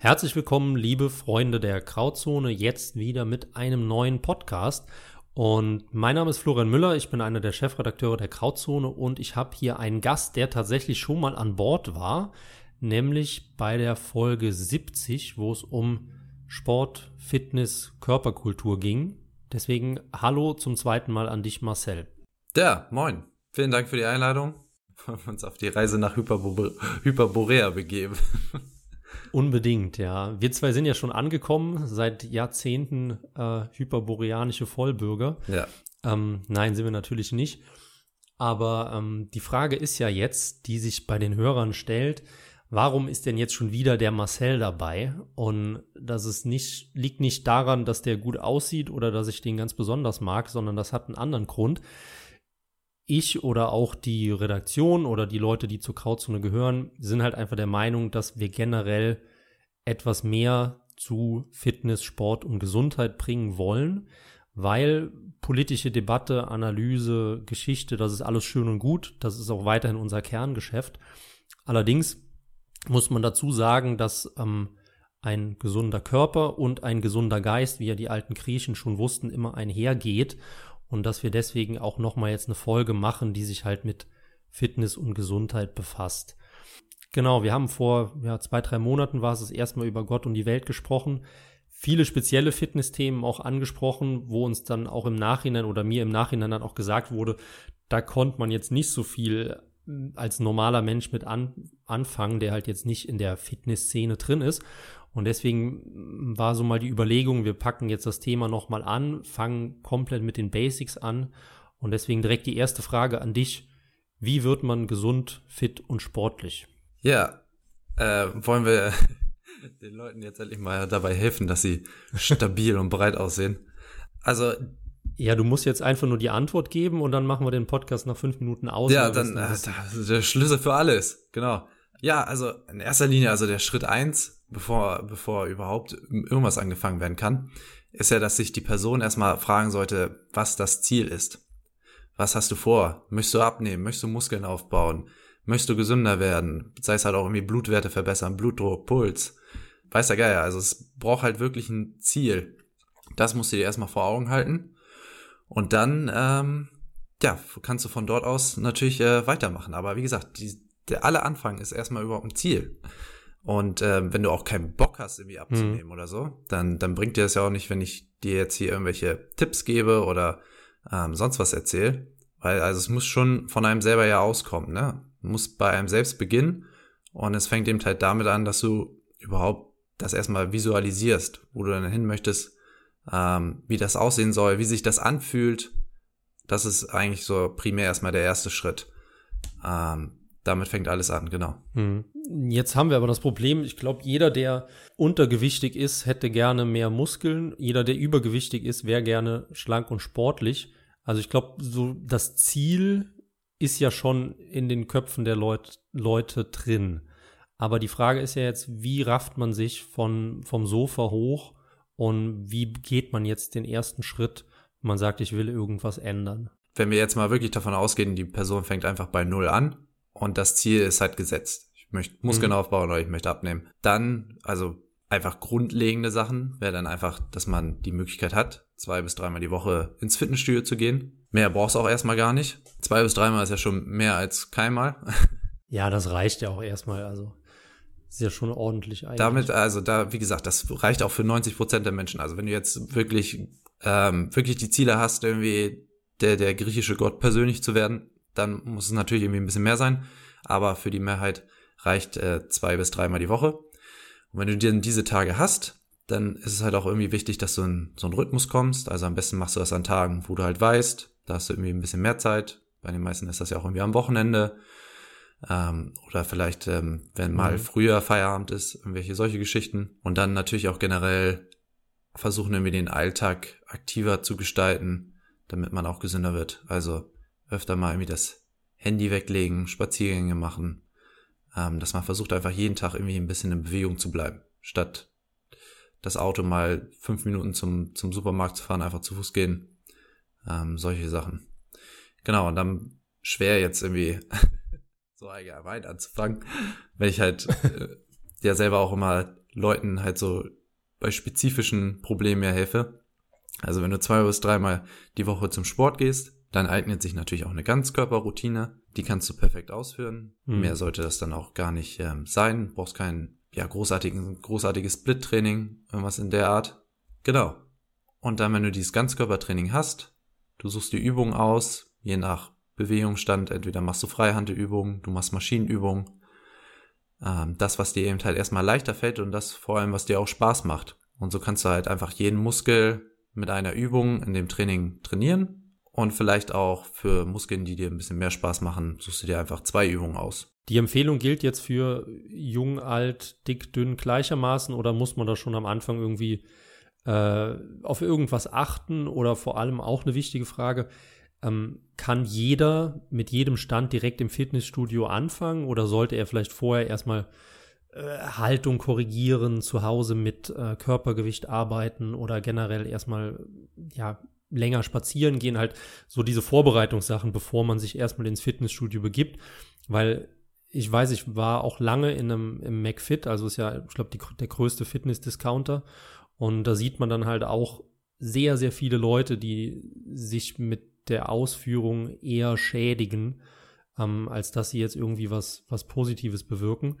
Herzlich willkommen, liebe Freunde der Grauzone, jetzt wieder mit einem neuen Podcast. Und mein Name ist Florian Müller, ich bin einer der Chefredakteure der Grauzone und ich habe hier einen Gast, der tatsächlich schon mal an Bord war, nämlich bei der Folge 70, wo es um Sport, Fitness, Körperkultur ging. Deswegen hallo zum zweiten Mal an dich, Marcel. Ja, moin. Vielen Dank für die Einladung. Wir uns auf die Reise nach Hyperborea begeben. Unbedingt, ja. Wir zwei sind ja schon angekommen, seit Jahrzehnten äh, hyperboreanische Vollbürger. Ja. Ähm, nein, sind wir natürlich nicht. Aber ähm, die Frage ist ja jetzt, die sich bei den Hörern stellt, warum ist denn jetzt schon wieder der Marcel dabei? Und das ist nicht, liegt nicht daran, dass der gut aussieht oder dass ich den ganz besonders mag, sondern das hat einen anderen Grund ich oder auch die Redaktion oder die Leute, die zur Krauzone gehören, sind halt einfach der Meinung, dass wir generell etwas mehr zu Fitness, Sport und Gesundheit bringen wollen, weil politische Debatte, Analyse, Geschichte, das ist alles schön und gut, das ist auch weiterhin unser Kerngeschäft. Allerdings muss man dazu sagen, dass ähm, ein gesunder Körper und ein gesunder Geist, wie ja die alten Griechen schon wussten, immer einhergeht und dass wir deswegen auch nochmal jetzt eine Folge machen, die sich halt mit Fitness und Gesundheit befasst. Genau, wir haben vor ja, zwei, drei Monaten war es das erste Mal über Gott und die Welt gesprochen. Viele spezielle Fitnessthemen auch angesprochen, wo uns dann auch im Nachhinein oder mir im Nachhinein dann auch gesagt wurde, da konnte man jetzt nicht so viel als normaler Mensch mit an, anfangen, der halt jetzt nicht in der Fitnessszene drin ist. Und deswegen war so mal die Überlegung, wir packen jetzt das Thema nochmal an, fangen komplett mit den Basics an. Und deswegen direkt die erste Frage an dich. Wie wird man gesund, fit und sportlich? Ja, äh, wollen wir den Leuten jetzt endlich mal dabei helfen, dass sie stabil und breit aussehen? Also ja, du musst jetzt einfach nur die Antwort geben und dann machen wir den Podcast nach fünf Minuten aus. Ja, dann äh, der Schlüssel für alles, genau. Ja, also in erster Linie, also der Schritt eins, bevor, bevor überhaupt irgendwas angefangen werden kann, ist ja, dass sich die Person erstmal fragen sollte, was das Ziel ist. Was hast du vor? Möchtest du abnehmen? Möchtest du Muskeln aufbauen? Möchtest du gesünder werden? Sei es halt auch irgendwie Blutwerte verbessern, Blutdruck, Puls. Weiß der Geier. Also es braucht halt wirklich ein Ziel. Das musst du dir erstmal vor Augen halten. Und dann, ähm, ja, kannst du von dort aus natürlich äh, weitermachen. Aber wie gesagt, die, der alle Anfang ist erstmal überhaupt ein Ziel. Und ähm, wenn du auch keinen Bock hast, irgendwie abzunehmen mhm. oder so, dann, dann bringt dir das ja auch nicht, wenn ich dir jetzt hier irgendwelche Tipps gebe oder ähm, sonst was erzähle. Weil also es muss schon von einem selber ja auskommen, ne? Muss bei einem selbst beginnen. Und es fängt eben halt damit an, dass du überhaupt das erstmal visualisierst, wo du dann hin möchtest, ähm, wie das aussehen soll, wie sich das anfühlt. Das ist eigentlich so primär erstmal der erste Schritt. Ähm, damit fängt alles an, genau. Hm. Jetzt haben wir aber das Problem, ich glaube, jeder, der untergewichtig ist, hätte gerne mehr Muskeln. Jeder, der übergewichtig ist, wäre gerne schlank und sportlich. Also ich glaube, so das Ziel ist ja schon in den Köpfen der Leut Leute drin. Aber die Frage ist ja jetzt, wie rafft man sich von, vom Sofa hoch und wie geht man jetzt den ersten Schritt, wenn man sagt, ich will irgendwas ändern? Wenn wir jetzt mal wirklich davon ausgehen, die Person fängt einfach bei Null an, und das Ziel ist halt gesetzt. Ich möchte Muskeln mhm. aufbauen oder ich möchte abnehmen. Dann, also einfach grundlegende Sachen, wäre dann einfach, dass man die Möglichkeit hat, zwei bis dreimal die Woche ins Fitnessstudio zu gehen. Mehr brauchst du auch erstmal gar nicht. Zwei bis dreimal ist ja schon mehr als keinmal. Ja, das reicht ja auch erstmal, also ist ja schon ordentlich eigentlich. Damit, also da, wie gesagt, das reicht auch für 90 Prozent der Menschen. Also wenn du jetzt wirklich, ähm, wirklich die Ziele hast, irgendwie der, der griechische Gott persönlich zu werden, dann muss es natürlich irgendwie ein bisschen mehr sein. Aber für die Mehrheit reicht äh, zwei bis dreimal die Woche. Und wenn du dir diese Tage hast, dann ist es halt auch irgendwie wichtig, dass du in so einen Rhythmus kommst. Also am besten machst du das an Tagen, wo du halt weißt, da hast du irgendwie ein bisschen mehr Zeit. Bei den meisten ist das ja auch irgendwie am Wochenende. Ähm, oder vielleicht, ähm, wenn mal mhm. früher Feierabend ist, irgendwelche solche Geschichten. Und dann natürlich auch generell versuchen irgendwie den Alltag aktiver zu gestalten, damit man auch gesünder wird. Also öfter mal irgendwie das Handy weglegen, Spaziergänge machen, ähm, dass man versucht einfach jeden Tag irgendwie ein bisschen in Bewegung zu bleiben, statt das Auto mal fünf Minuten zum, zum Supermarkt zu fahren, einfach zu Fuß gehen, ähm, solche Sachen. Genau, und dann schwer jetzt irgendwie so allgemein anzufangen, wenn ich halt äh, ja selber auch immer Leuten halt so bei spezifischen Problemen ja helfe. Also wenn du zwei bis dreimal die Woche zum Sport gehst, dann eignet sich natürlich auch eine Ganzkörperroutine. Die kannst du perfekt ausführen. Mhm. Mehr sollte das dann auch gar nicht ähm, sein. Du brauchst kein ja, großartigen, großartiges Split-Training, irgendwas in der Art. Genau. Und dann, wenn du dieses Ganzkörpertraining hast, du suchst die Übung aus, je nach Bewegungsstand, entweder machst du Freihandelübungen, du machst Maschinenübungen, ähm, das, was dir eben halt erstmal leichter fällt und das vor allem, was dir auch Spaß macht. Und so kannst du halt einfach jeden Muskel mit einer Übung in dem Training trainieren und vielleicht auch für Muskeln, die dir ein bisschen mehr Spaß machen, suchst du dir einfach zwei Übungen aus. Die Empfehlung gilt jetzt für jung, alt, dick, dünn gleichermaßen oder muss man da schon am Anfang irgendwie äh, auf irgendwas achten oder vor allem auch eine wichtige Frage, ähm, kann jeder mit jedem Stand direkt im Fitnessstudio anfangen oder sollte er vielleicht vorher erstmal äh, Haltung korrigieren, zu Hause mit äh, Körpergewicht arbeiten oder generell erstmal ja länger spazieren gehen, halt so diese Vorbereitungssachen, bevor man sich erstmal ins Fitnessstudio begibt, weil ich weiß, ich war auch lange in einem im McFit, also ist ja, ich glaube, der größte Fitness-Discounter. Und da sieht man dann halt auch sehr, sehr viele Leute, die sich mit der Ausführung eher schädigen, ähm, als dass sie jetzt irgendwie was, was Positives bewirken.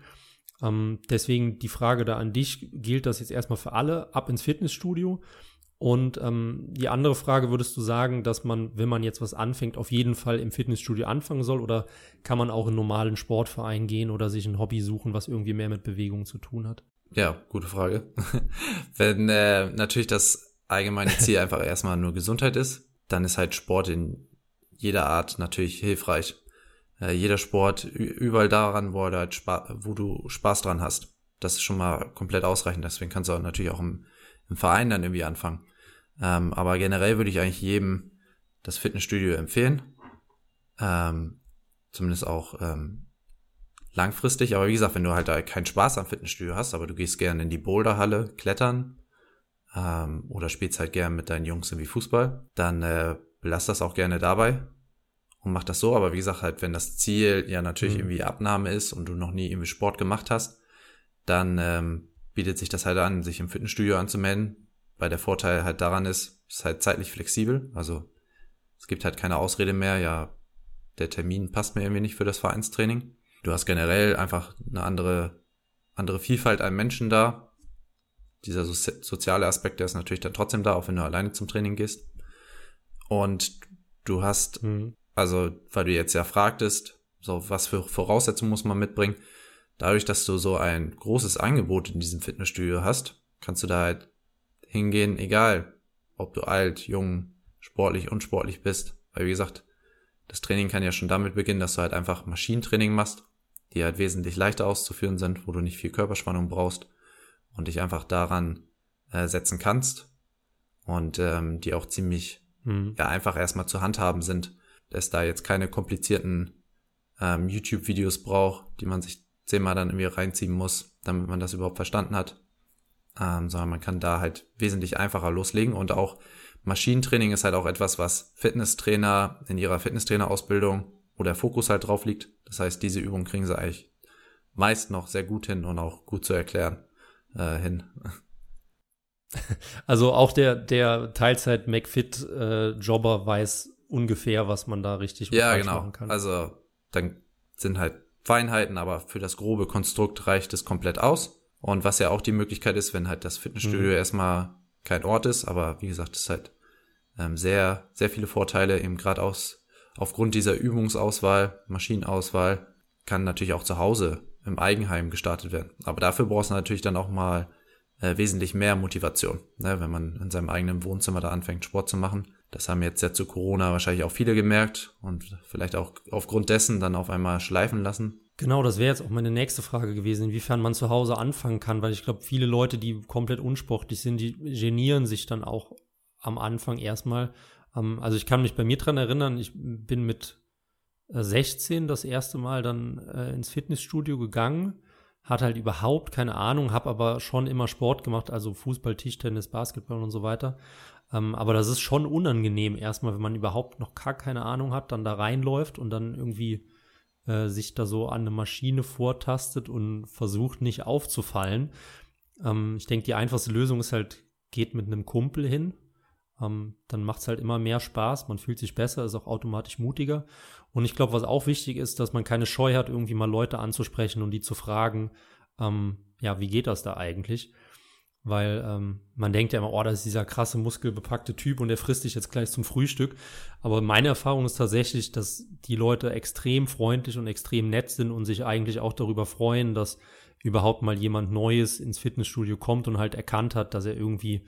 Ähm, deswegen die Frage da an dich, gilt das jetzt erstmal für alle, ab ins Fitnessstudio? Und ähm, die andere Frage, würdest du sagen, dass man, wenn man jetzt was anfängt, auf jeden Fall im Fitnessstudio anfangen soll? Oder kann man auch in normalen Sportverein gehen oder sich ein Hobby suchen, was irgendwie mehr mit Bewegung zu tun hat? Ja, gute Frage. wenn äh, natürlich das allgemeine Ziel einfach erstmal nur Gesundheit ist, dann ist halt Sport in jeder Art natürlich hilfreich. Äh, jeder Sport, überall daran, wo, halt wo du Spaß dran hast. Das ist schon mal komplett ausreichend. Deswegen kannst du auch natürlich auch im, im Verein dann irgendwie anfangen. Ähm, aber generell würde ich eigentlich jedem das Fitnessstudio empfehlen. Ähm, zumindest auch ähm, langfristig. Aber wie gesagt, wenn du halt da keinen Spaß am Fitnessstudio hast, aber du gehst gerne in die Boulderhalle klettern ähm, oder spielst halt gern mit deinen Jungs irgendwie Fußball, dann äh, belass das auch gerne dabei und mach das so. Aber wie gesagt, halt, wenn das Ziel ja natürlich mhm. irgendwie Abnahme ist und du noch nie irgendwie Sport gemacht hast, dann ähm, bietet sich das halt an, sich im Fitnessstudio anzumelden. Weil der Vorteil halt daran ist, ist halt zeitlich flexibel. Also es gibt halt keine Ausrede mehr, ja, der Termin passt mir irgendwie nicht für das Vereinstraining. Du hast generell einfach eine andere, andere Vielfalt an Menschen da, dieser so soziale Aspekt, der ist natürlich dann trotzdem da, auch wenn du alleine zum Training gehst. Und du hast, mhm. also, weil du jetzt ja fragtest, so was für Voraussetzungen muss man mitbringen, dadurch, dass du so ein großes Angebot in diesem Fitnessstudio hast, kannst du da halt hingehen, egal ob du alt, jung, sportlich, unsportlich bist. Weil wie gesagt, das Training kann ja schon damit beginnen, dass du halt einfach Maschinentraining machst, die halt wesentlich leichter auszuführen sind, wo du nicht viel Körperspannung brauchst und dich einfach daran äh, setzen kannst und ähm, die auch ziemlich mhm. ja einfach erstmal zu handhaben sind, dass da jetzt keine komplizierten ähm, YouTube-Videos braucht, die man sich zehnmal dann irgendwie reinziehen muss, damit man das überhaupt verstanden hat, ähm, sondern man kann da halt wesentlich einfacher loslegen und auch Maschinentraining ist halt auch etwas, was Fitnesstrainer in ihrer Fitnesstrainerausbildung oder Fokus halt drauf liegt. Das heißt, diese Übung kriegen sie eigentlich meist noch sehr gut hin und auch gut zu erklären äh, hin. Also auch der, der Teilzeit-McFit-Jobber äh, weiß ungefähr, was man da richtig ja, genau. machen kann. Also dann sind halt Feinheiten, aber für das grobe Konstrukt reicht es komplett aus. Und was ja auch die Möglichkeit ist, wenn halt das Fitnessstudio mhm. erstmal kein Ort ist, aber wie gesagt, es halt ähm, sehr, sehr viele Vorteile, eben gerade aus, aufgrund dieser Übungsauswahl, Maschinenauswahl, kann natürlich auch zu Hause im Eigenheim gestartet werden. Aber dafür brauchst du natürlich dann auch mal äh, wesentlich mehr Motivation, ne, wenn man in seinem eigenen Wohnzimmer da anfängt, Sport zu machen. Das haben jetzt ja zu Corona wahrscheinlich auch viele gemerkt und vielleicht auch aufgrund dessen dann auf einmal schleifen lassen. Genau, das wäre jetzt auch meine nächste Frage gewesen, inwiefern man zu Hause anfangen kann, weil ich glaube, viele Leute, die komplett unsportlich sind, die genieren sich dann auch am Anfang erstmal. Ähm, also ich kann mich bei mir dran erinnern, ich bin mit 16 äh, das erste Mal dann äh, ins Fitnessstudio gegangen, hatte halt überhaupt keine Ahnung, habe aber schon immer Sport gemacht, also Fußball, Tischtennis, Basketball und so weiter. Ähm, aber das ist schon unangenehm erstmal, wenn man überhaupt noch gar keine Ahnung hat, dann da reinläuft und dann irgendwie äh, sich da so an eine Maschine vortastet und versucht nicht aufzufallen. Ähm, ich denke, die einfachste Lösung ist halt, geht mit einem Kumpel hin. Ähm, dann macht es halt immer mehr Spaß, man fühlt sich besser, ist auch automatisch mutiger. Und ich glaube, was auch wichtig ist, dass man keine Scheu hat, irgendwie mal Leute anzusprechen und die zu fragen, ähm, ja, wie geht das da eigentlich? weil ähm, man denkt ja immer, oh, das ist dieser krasse muskelbepackte Typ und der frisst dich jetzt gleich zum Frühstück. Aber meine Erfahrung ist tatsächlich, dass die Leute extrem freundlich und extrem nett sind und sich eigentlich auch darüber freuen, dass überhaupt mal jemand Neues ins Fitnessstudio kommt und halt erkannt hat, dass er irgendwie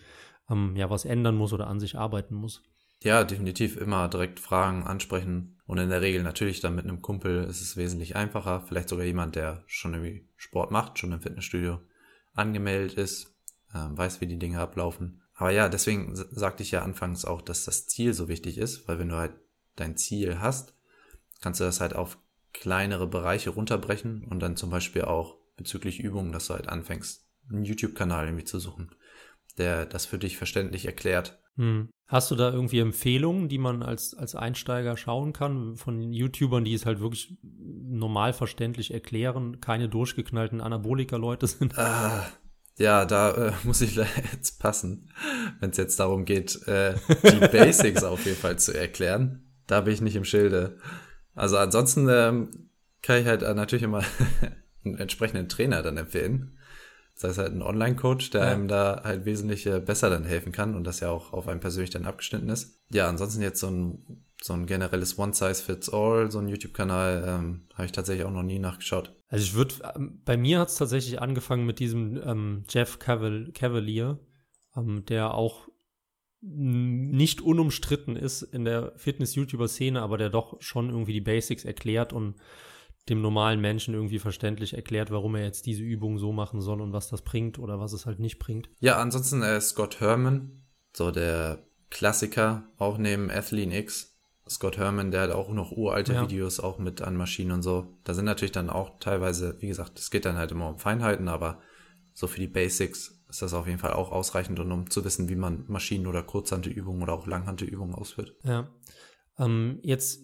ähm, ja was ändern muss oder an sich arbeiten muss. Ja, definitiv immer direkt Fragen ansprechen und in der Regel natürlich dann mit einem Kumpel ist es wesentlich einfacher. Vielleicht sogar jemand, der schon irgendwie Sport macht, schon im Fitnessstudio angemeldet ist, äh, weiß, wie die Dinge ablaufen. Aber ja, deswegen sagte ich ja anfangs auch, dass das Ziel so wichtig ist, weil wenn du halt dein Ziel hast, kannst du das halt auf kleinere Bereiche runterbrechen und dann zum Beispiel auch bezüglich Übungen, dass du halt anfängst, einen YouTube-Kanal irgendwie zu suchen, der das für dich verständlich erklärt. Hm. Hast du da irgendwie Empfehlungen, die man als, als Einsteiger schauen kann von YouTubern, die es halt wirklich normal verständlich erklären, keine durchgeknallten Anabolika-Leute sind? Ah, ja, da äh, muss ich jetzt passen, wenn es jetzt darum geht, äh, die Basics auf jeden Fall zu erklären. Da bin ich nicht im Schilde. Also ansonsten ähm, kann ich halt äh, natürlich immer einen entsprechenden Trainer dann empfehlen. Das heißt halt ein Online-Coach, der ja. einem da halt wesentlich äh, besser dann helfen kann und das ja auch auf einen persönlich dann abgeschnitten ist. Ja, ansonsten jetzt so ein, so ein generelles One-Size-Fits-All, so ein YouTube-Kanal, ähm, habe ich tatsächlich auch noch nie nachgeschaut. Also ich würde, ähm, bei mir hat es tatsächlich angefangen mit diesem ähm, Jeff Caval Cavalier, ähm, der auch nicht unumstritten ist in der Fitness-YouTuber-Szene, aber der doch schon irgendwie die Basics erklärt und dem normalen Menschen irgendwie verständlich erklärt, warum er jetzt diese Übung so machen soll und was das bringt oder was es halt nicht bringt. Ja, ansonsten äh, Scott Herman, so der Klassiker, auch neben Athlean X, Scott Herman, der hat auch noch uralte ja. Videos auch mit an Maschinen und so. Da sind natürlich dann auch teilweise, wie gesagt, es geht dann halt immer um Feinheiten, aber so für die Basics ist das auf jeden Fall auch ausreichend und um zu wissen, wie man Maschinen- oder Kurzhantelübungen oder auch Langhantelübungen ausführt. Ja. Ähm, jetzt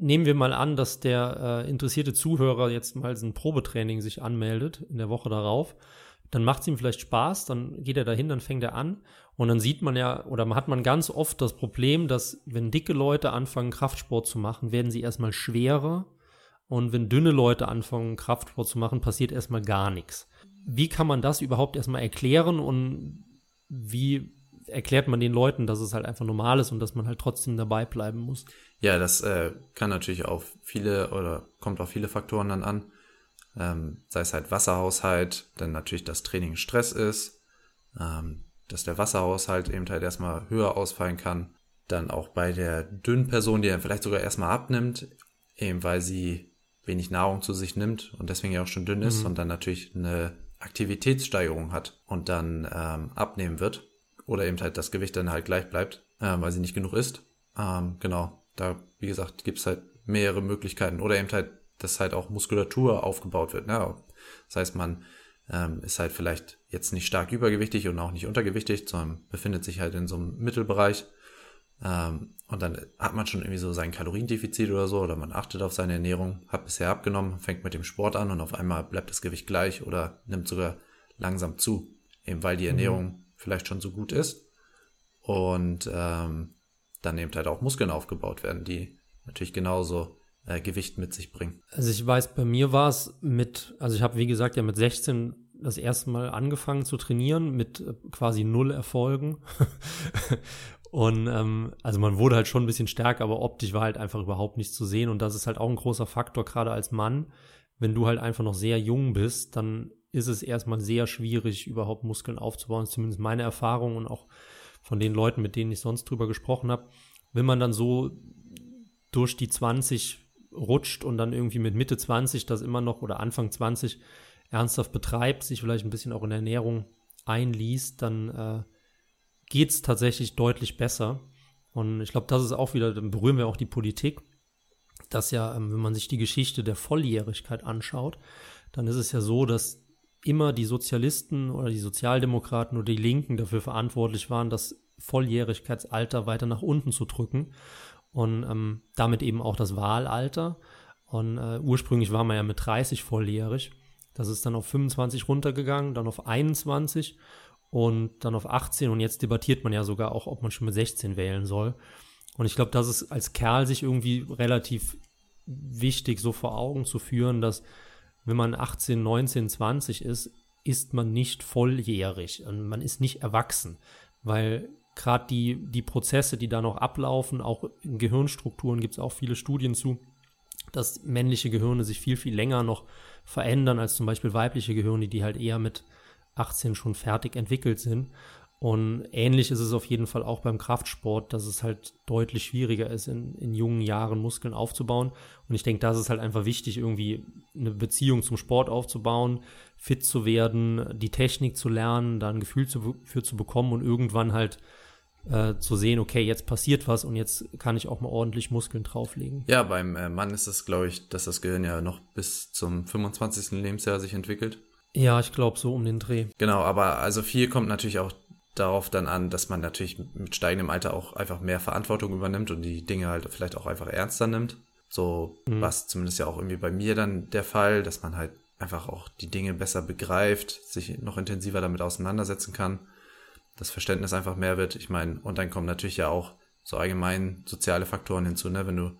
nehmen wir mal an, dass der äh, interessierte Zuhörer jetzt mal ein Probetraining sich anmeldet in der Woche darauf. Dann macht es ihm vielleicht Spaß, dann geht er dahin, dann fängt er an und dann sieht man ja, oder hat man ganz oft das Problem, dass wenn dicke Leute anfangen, Kraftsport zu machen, werden sie erstmal schwerer. Und wenn dünne Leute anfangen, Kraftsport zu machen, passiert erstmal gar nichts. Wie kann man das überhaupt erstmal erklären und wie erklärt man den Leuten, dass es halt einfach normal ist und dass man halt trotzdem dabei bleiben muss? Ja, das äh, kann natürlich auf viele oder kommt auf viele Faktoren dann an. Ähm, sei es halt Wasserhaushalt, dann natürlich das Training Stress ist, ähm, dass der Wasserhaushalt eben halt erstmal höher ausfallen kann. Dann auch bei der dünnen Person, die dann vielleicht sogar erstmal abnimmt, eben weil sie wenig Nahrung zu sich nimmt und deswegen ja auch schon dünn ist mhm. und dann natürlich eine Aktivitätssteigerung hat und dann ähm, abnehmen wird oder eben halt das Gewicht dann halt gleich bleibt, äh, weil sie nicht genug isst. Ähm, genau, da, wie gesagt, gibt's halt mehrere Möglichkeiten oder eben halt, dass halt auch Muskulatur aufgebaut wird. Ne? Das heißt, man ähm, ist halt vielleicht jetzt nicht stark übergewichtig und auch nicht untergewichtig, sondern befindet sich halt in so einem Mittelbereich. Ähm, und dann hat man schon irgendwie so sein Kaloriendefizit oder so, oder man achtet auf seine Ernährung, hat bisher abgenommen, fängt mit dem Sport an und auf einmal bleibt das Gewicht gleich oder nimmt sogar langsam zu, eben weil die mhm. Ernährung. Vielleicht schon so gut ist. Und ähm, dann eben halt auch Muskeln aufgebaut werden, die natürlich genauso äh, Gewicht mit sich bringen. Also ich weiß, bei mir war es mit, also ich habe wie gesagt ja mit 16 das erste Mal angefangen zu trainieren mit äh, quasi null Erfolgen. und ähm, also man wurde halt schon ein bisschen stärker, aber optisch war halt einfach überhaupt nichts zu sehen. Und das ist halt auch ein großer Faktor, gerade als Mann. Wenn du halt einfach noch sehr jung bist, dann ist es erstmal sehr schwierig, überhaupt Muskeln aufzubauen. Ist zumindest meine Erfahrung und auch von den Leuten, mit denen ich sonst drüber gesprochen habe. Wenn man dann so durch die 20 rutscht und dann irgendwie mit Mitte 20 das immer noch oder Anfang 20 ernsthaft betreibt, sich vielleicht ein bisschen auch in Ernährung einliest, dann äh, geht es tatsächlich deutlich besser. Und ich glaube, das ist auch wieder, dann berühren wir auch die Politik, dass ja, ähm, wenn man sich die Geschichte der Volljährigkeit anschaut, dann ist es ja so, dass immer die Sozialisten oder die Sozialdemokraten oder die Linken dafür verantwortlich waren, das Volljährigkeitsalter weiter nach unten zu drücken und ähm, damit eben auch das Wahlalter. Und äh, ursprünglich war man ja mit 30 volljährig. Das ist dann auf 25 runtergegangen, dann auf 21 und dann auf 18 und jetzt debattiert man ja sogar auch, ob man schon mit 16 wählen soll. Und ich glaube, das ist als Kerl sich irgendwie relativ wichtig, so vor Augen zu führen, dass wenn man 18, 19, 20 ist, ist man nicht volljährig und man ist nicht erwachsen, weil gerade die, die Prozesse, die da noch ablaufen, auch in Gehirnstrukturen gibt es auch viele Studien zu, dass männliche Gehirne sich viel, viel länger noch verändern als zum Beispiel weibliche Gehirne, die halt eher mit 18 schon fertig entwickelt sind. Und ähnlich ist es auf jeden Fall auch beim Kraftsport, dass es halt deutlich schwieriger ist, in, in jungen Jahren Muskeln aufzubauen. Und ich denke, da ist es halt einfach wichtig, irgendwie eine Beziehung zum Sport aufzubauen, fit zu werden, die Technik zu lernen, da ein Gefühl zu, für zu bekommen und irgendwann halt äh, zu sehen, okay, jetzt passiert was und jetzt kann ich auch mal ordentlich Muskeln drauflegen. Ja, beim äh, Mann ist es, glaube ich, dass das Gehirn ja noch bis zum 25. Lebensjahr sich entwickelt. Ja, ich glaube so um den Dreh. Genau, aber also viel kommt natürlich auch darauf dann an, dass man natürlich mit steigendem Alter auch einfach mehr Verantwortung übernimmt und die Dinge halt vielleicht auch einfach ernster nimmt. So mhm. was zumindest ja auch irgendwie bei mir dann der Fall, dass man halt einfach auch die Dinge besser begreift, sich noch intensiver damit auseinandersetzen kann das Verständnis einfach mehr wird. Ich meine, und dann kommen natürlich ja auch so allgemein soziale Faktoren hinzu, ne? Wenn du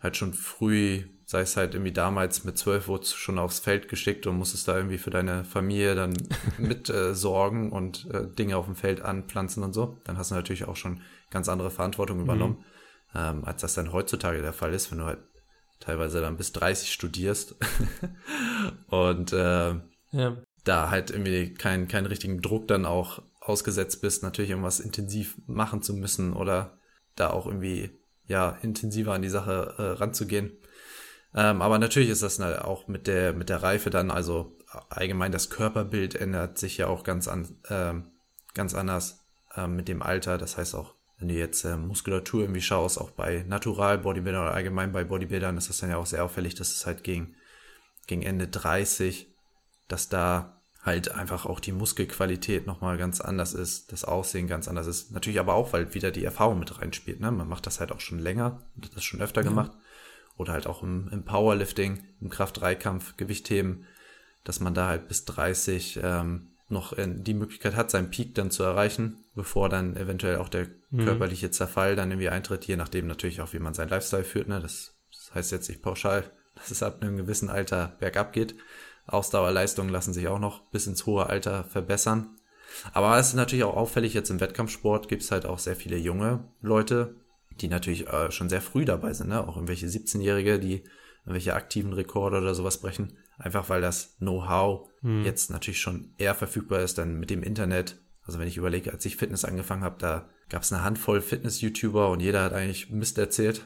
halt schon früh, sei es halt irgendwie damals mit zwölf wurdest schon aufs Feld geschickt und musstest da irgendwie für deine Familie dann mit äh, sorgen und äh, Dinge auf dem Feld anpflanzen und so, dann hast du natürlich auch schon ganz andere Verantwortung übernommen, mhm. ähm, als das dann heutzutage der Fall ist, wenn du halt teilweise dann bis 30 studierst und äh, ja. da halt irgendwie keinen keinen richtigen Druck dann auch ausgesetzt bist, natürlich irgendwas intensiv machen zu müssen oder da auch irgendwie ja intensiver an die Sache äh, ranzugehen. Ähm, aber natürlich ist das auch mit der mit der Reife dann, also allgemein das Körperbild ändert sich ja auch ganz an äh, ganz anders äh, mit dem Alter. Das heißt auch, wenn du jetzt äh, Muskulatur irgendwie schaust, auch bei Natural Bodybuildern oder allgemein bei Bodybuildern ist das dann ja auch sehr auffällig, dass es halt gegen gegen Ende 30, dass da halt einfach auch die Muskelqualität nochmal ganz anders ist, das Aussehen ganz anders ist. Natürlich aber auch, weil wieder die Erfahrung mit reinspielt. Ne? Man macht das halt auch schon länger hat das schon öfter ja. gemacht. Oder halt auch im, im Powerlifting, im Kraft-3-Kampf, Gewichtheben, dass man da halt bis 30 ähm, noch die Möglichkeit hat, seinen Peak dann zu erreichen, bevor dann eventuell auch der mhm. körperliche Zerfall dann irgendwie eintritt, je nachdem natürlich auch, wie man seinen Lifestyle führt. Ne? Das, das heißt jetzt nicht pauschal, dass es ab einem gewissen Alter bergab geht. Ausdauerleistungen lassen sich auch noch bis ins hohe Alter verbessern. Aber es ist natürlich auch auffällig, jetzt im Wettkampfsport gibt es halt auch sehr viele junge Leute, die natürlich äh, schon sehr früh dabei sind, ne? auch irgendwelche 17-Jährige, die irgendwelche aktiven Rekorde oder sowas brechen. Einfach weil das Know-how hm. jetzt natürlich schon eher verfügbar ist dann mit dem Internet. Also wenn ich überlege, als ich Fitness angefangen habe, da gab es eine Handvoll Fitness-YouTuber und jeder hat eigentlich Mist erzählt.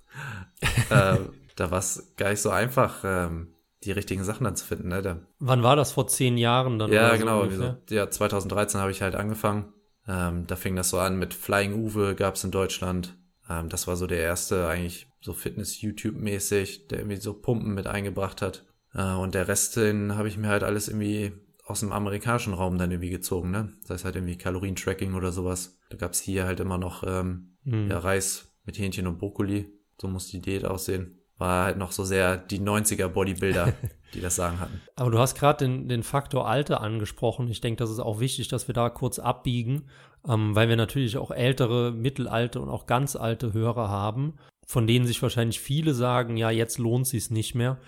äh, da war es gar nicht so einfach, ähm, die richtigen Sachen dann zu finden. Ne? Da, Wann war das vor zehn Jahren dann? Ja, genau. So ja, 2013 habe ich halt angefangen. Ähm, da fing das so an mit Flying Uwe gab es in Deutschland. Ähm, das war so der erste eigentlich so Fitness-YouTube-mäßig, der irgendwie so Pumpen mit eingebracht hat. Äh, und der Rest, den habe ich mir halt alles irgendwie aus dem amerikanischen Raum dann irgendwie gezogen, ne? Das heißt halt irgendwie Kalorien-Tracking oder sowas. Da gab es hier halt immer noch ähm, mhm. ja, Reis mit Hähnchen und Brokkoli. So muss die Diät aussehen war halt noch so sehr die 90er Bodybuilder, die das sagen hatten. Aber du hast gerade den, den Faktor Alter angesprochen. Ich denke, das ist auch wichtig, dass wir da kurz abbiegen, ähm, weil wir natürlich auch ältere, mittelalte und auch ganz alte Hörer haben, von denen sich wahrscheinlich viele sagen, ja, jetzt lohnt sich nicht mehr.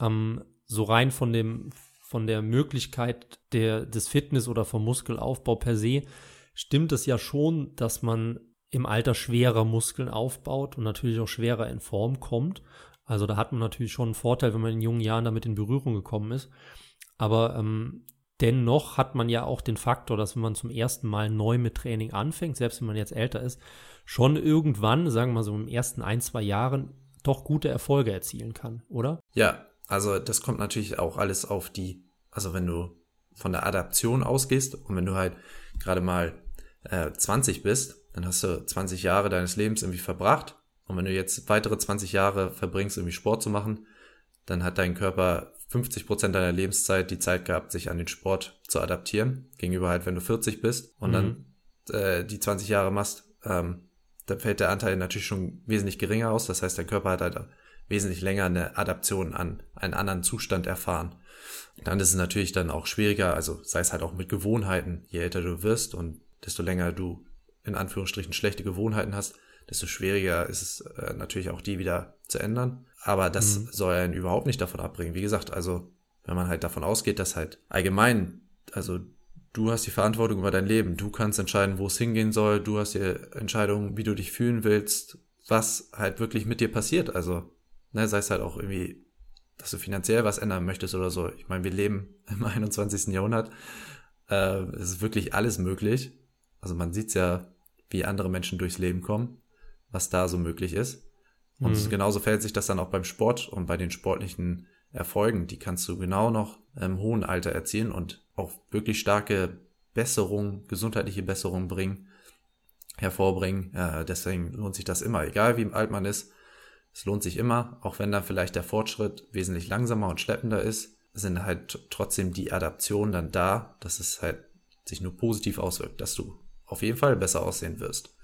Ähm, so rein von dem von der Möglichkeit der, des Fitness oder vom Muskelaufbau per se stimmt es ja schon, dass man im Alter schwerer Muskeln aufbaut und natürlich auch schwerer in Form kommt. Also da hat man natürlich schon einen Vorteil, wenn man in jungen Jahren damit in Berührung gekommen ist. Aber ähm, dennoch hat man ja auch den Faktor, dass wenn man zum ersten Mal neu mit Training anfängt, selbst wenn man jetzt älter ist, schon irgendwann, sagen wir mal so im ersten ein, zwei Jahren, doch gute Erfolge erzielen kann, oder? Ja, also das kommt natürlich auch alles auf die, also wenn du von der Adaption ausgehst und wenn du halt gerade mal äh, 20 bist, dann hast du 20 Jahre deines Lebens irgendwie verbracht und wenn du jetzt weitere 20 Jahre verbringst, irgendwie Sport zu machen, dann hat dein Körper 50 Prozent deiner Lebenszeit die Zeit gehabt, sich an den Sport zu adaptieren. Gegenüber halt, wenn du 40 bist und mhm. dann äh, die 20 Jahre machst, ähm, dann fällt der Anteil natürlich schon wesentlich geringer aus. Das heißt, der Körper hat halt wesentlich länger eine Adaption an einen anderen Zustand erfahren. Dann ist es natürlich dann auch schwieriger, also sei es halt auch mit Gewohnheiten, je älter du wirst und desto länger du in Anführungsstrichen schlechte Gewohnheiten hast, desto schwieriger ist es äh, natürlich auch die wieder zu ändern. Aber das mhm. soll einen überhaupt nicht davon abbringen. Wie gesagt, also wenn man halt davon ausgeht, dass halt allgemein, also du hast die Verantwortung über dein Leben, du kannst entscheiden, wo es hingehen soll, du hast die Entscheidung, wie du dich fühlen willst, was halt wirklich mit dir passiert. Also, ne, sei es halt auch irgendwie, dass du finanziell was ändern möchtest oder so. Ich meine, wir leben im 21. Jahrhundert. Äh, es ist wirklich alles möglich. Also man sieht's ja, wie andere Menschen durchs Leben kommen, was da so möglich ist. Und mhm. genauso verhält sich das dann auch beim Sport und bei den sportlichen Erfolgen. Die kannst du genau noch im hohen Alter erzielen und auch wirklich starke Besserung, gesundheitliche Besserung bringen, hervorbringen. Äh, deswegen lohnt sich das immer, egal wie alt man ist. Es lohnt sich immer, auch wenn dann vielleicht der Fortschritt wesentlich langsamer und schleppender ist, sind halt trotzdem die Adaptionen dann da, dass es halt sich nur positiv auswirkt, dass du auf jeden Fall besser aussehen wirst,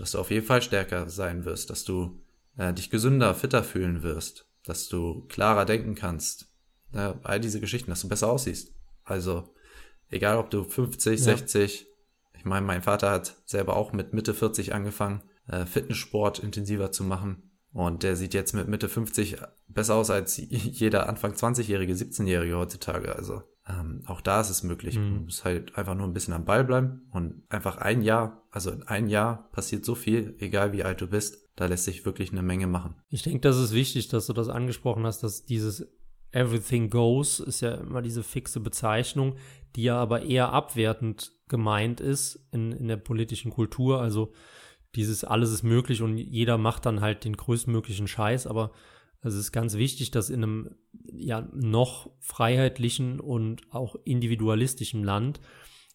dass du auf jeden Fall stärker sein wirst, dass du äh, dich gesünder, fitter fühlen wirst, dass du klarer denken kannst, ja, all diese Geschichten, dass du besser aussiehst. Also, egal ob du 50, ja. 60, ich meine, mein Vater hat selber auch mit Mitte 40 angefangen, äh, Fitnesssport intensiver zu machen. Und der sieht jetzt mit Mitte 50 besser aus als jeder Anfang 20-Jährige, 17-Jährige heutzutage. Also ähm, auch da ist es möglich. Mhm. Man muss halt einfach nur ein bisschen am Ball bleiben und einfach ein Jahr, also in ein Jahr passiert so viel, egal wie alt du bist. Da lässt sich wirklich eine Menge machen. Ich denke, das ist wichtig, dass du das angesprochen hast, dass dieses Everything Goes ist ja immer diese fixe Bezeichnung, die ja aber eher abwertend gemeint ist in, in der politischen Kultur. Also dieses alles ist möglich und jeder macht dann halt den größtmöglichen Scheiß, aber es ist ganz wichtig, dass in einem ja noch freiheitlichen und auch individualistischen Land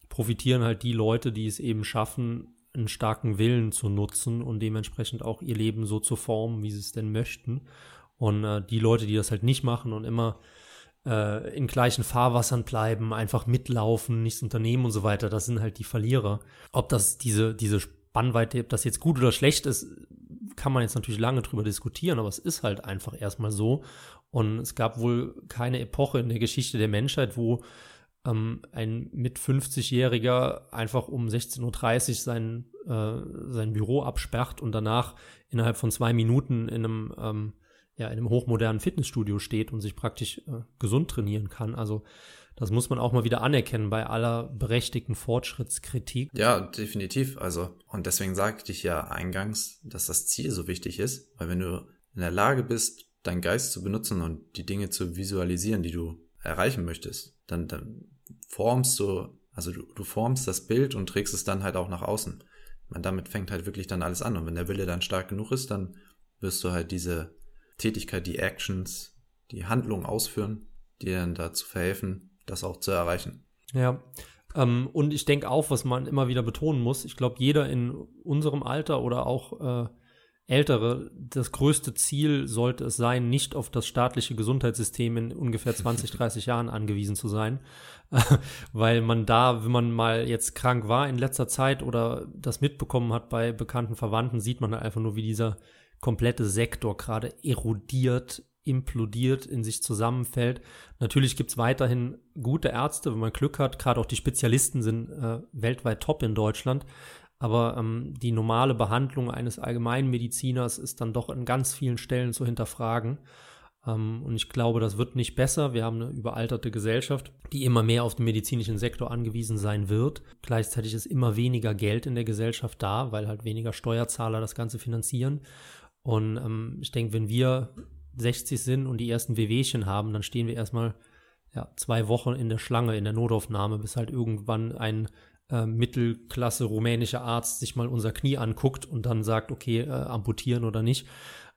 profitieren halt die Leute, die es eben schaffen, einen starken Willen zu nutzen und dementsprechend auch ihr Leben so zu formen, wie sie es denn möchten. Und äh, die Leute, die das halt nicht machen und immer äh, in gleichen Fahrwassern bleiben, einfach mitlaufen, nichts unternehmen und so weiter, das sind halt die Verlierer. Ob das diese, diese Spannweite, ob das jetzt gut oder schlecht ist, kann man jetzt natürlich lange drüber diskutieren, aber es ist halt einfach erstmal so. Und es gab wohl keine Epoche in der Geschichte der Menschheit, wo ähm, ein mit 50-Jähriger einfach um 16.30 Uhr sein, äh, sein Büro absperrt und danach innerhalb von zwei Minuten in einem, ähm, ja, in einem hochmodernen Fitnessstudio steht und sich praktisch äh, gesund trainieren kann. Also das muss man auch mal wieder anerkennen bei aller berechtigten Fortschrittskritik. Ja, definitiv. Also, und deswegen sagte ich ja eingangs, dass das Ziel so wichtig ist, weil wenn du in der Lage bist, deinen Geist zu benutzen und die Dinge zu visualisieren, die du erreichen möchtest, dann, dann formst du, also du, du formst das Bild und trägst es dann halt auch nach außen. Man, damit fängt halt wirklich dann alles an. Und wenn der Wille dann stark genug ist, dann wirst du halt diese Tätigkeit, die Actions, die Handlungen ausführen, die dann dazu verhelfen, das auch zu erreichen. Ja. Ähm, und ich denke auch, was man immer wieder betonen muss, ich glaube, jeder in unserem Alter oder auch äh, Ältere, das größte Ziel sollte es sein, nicht auf das staatliche Gesundheitssystem in ungefähr 20, 30 Jahren angewiesen zu sein, weil man da, wenn man mal jetzt krank war in letzter Zeit oder das mitbekommen hat bei bekannten Verwandten, sieht man einfach nur, wie dieser komplette Sektor gerade erodiert implodiert, in sich zusammenfällt. Natürlich gibt's weiterhin gute Ärzte, wenn man Glück hat. Gerade auch die Spezialisten sind äh, weltweit top in Deutschland. Aber ähm, die normale Behandlung eines Allgemeinmediziners ist dann doch an ganz vielen Stellen zu hinterfragen. Ähm, und ich glaube, das wird nicht besser. Wir haben eine überalterte Gesellschaft, die immer mehr auf den medizinischen Sektor angewiesen sein wird. Gleichzeitig ist immer weniger Geld in der Gesellschaft da, weil halt weniger Steuerzahler das Ganze finanzieren. Und ähm, ich denke, wenn wir 60 sind und die ersten Wehwehchen haben, dann stehen wir erstmal ja, zwei Wochen in der Schlange, in der Notaufnahme, bis halt irgendwann ein äh, Mittelklasse rumänischer Arzt sich mal unser Knie anguckt und dann sagt, okay, äh, amputieren oder nicht.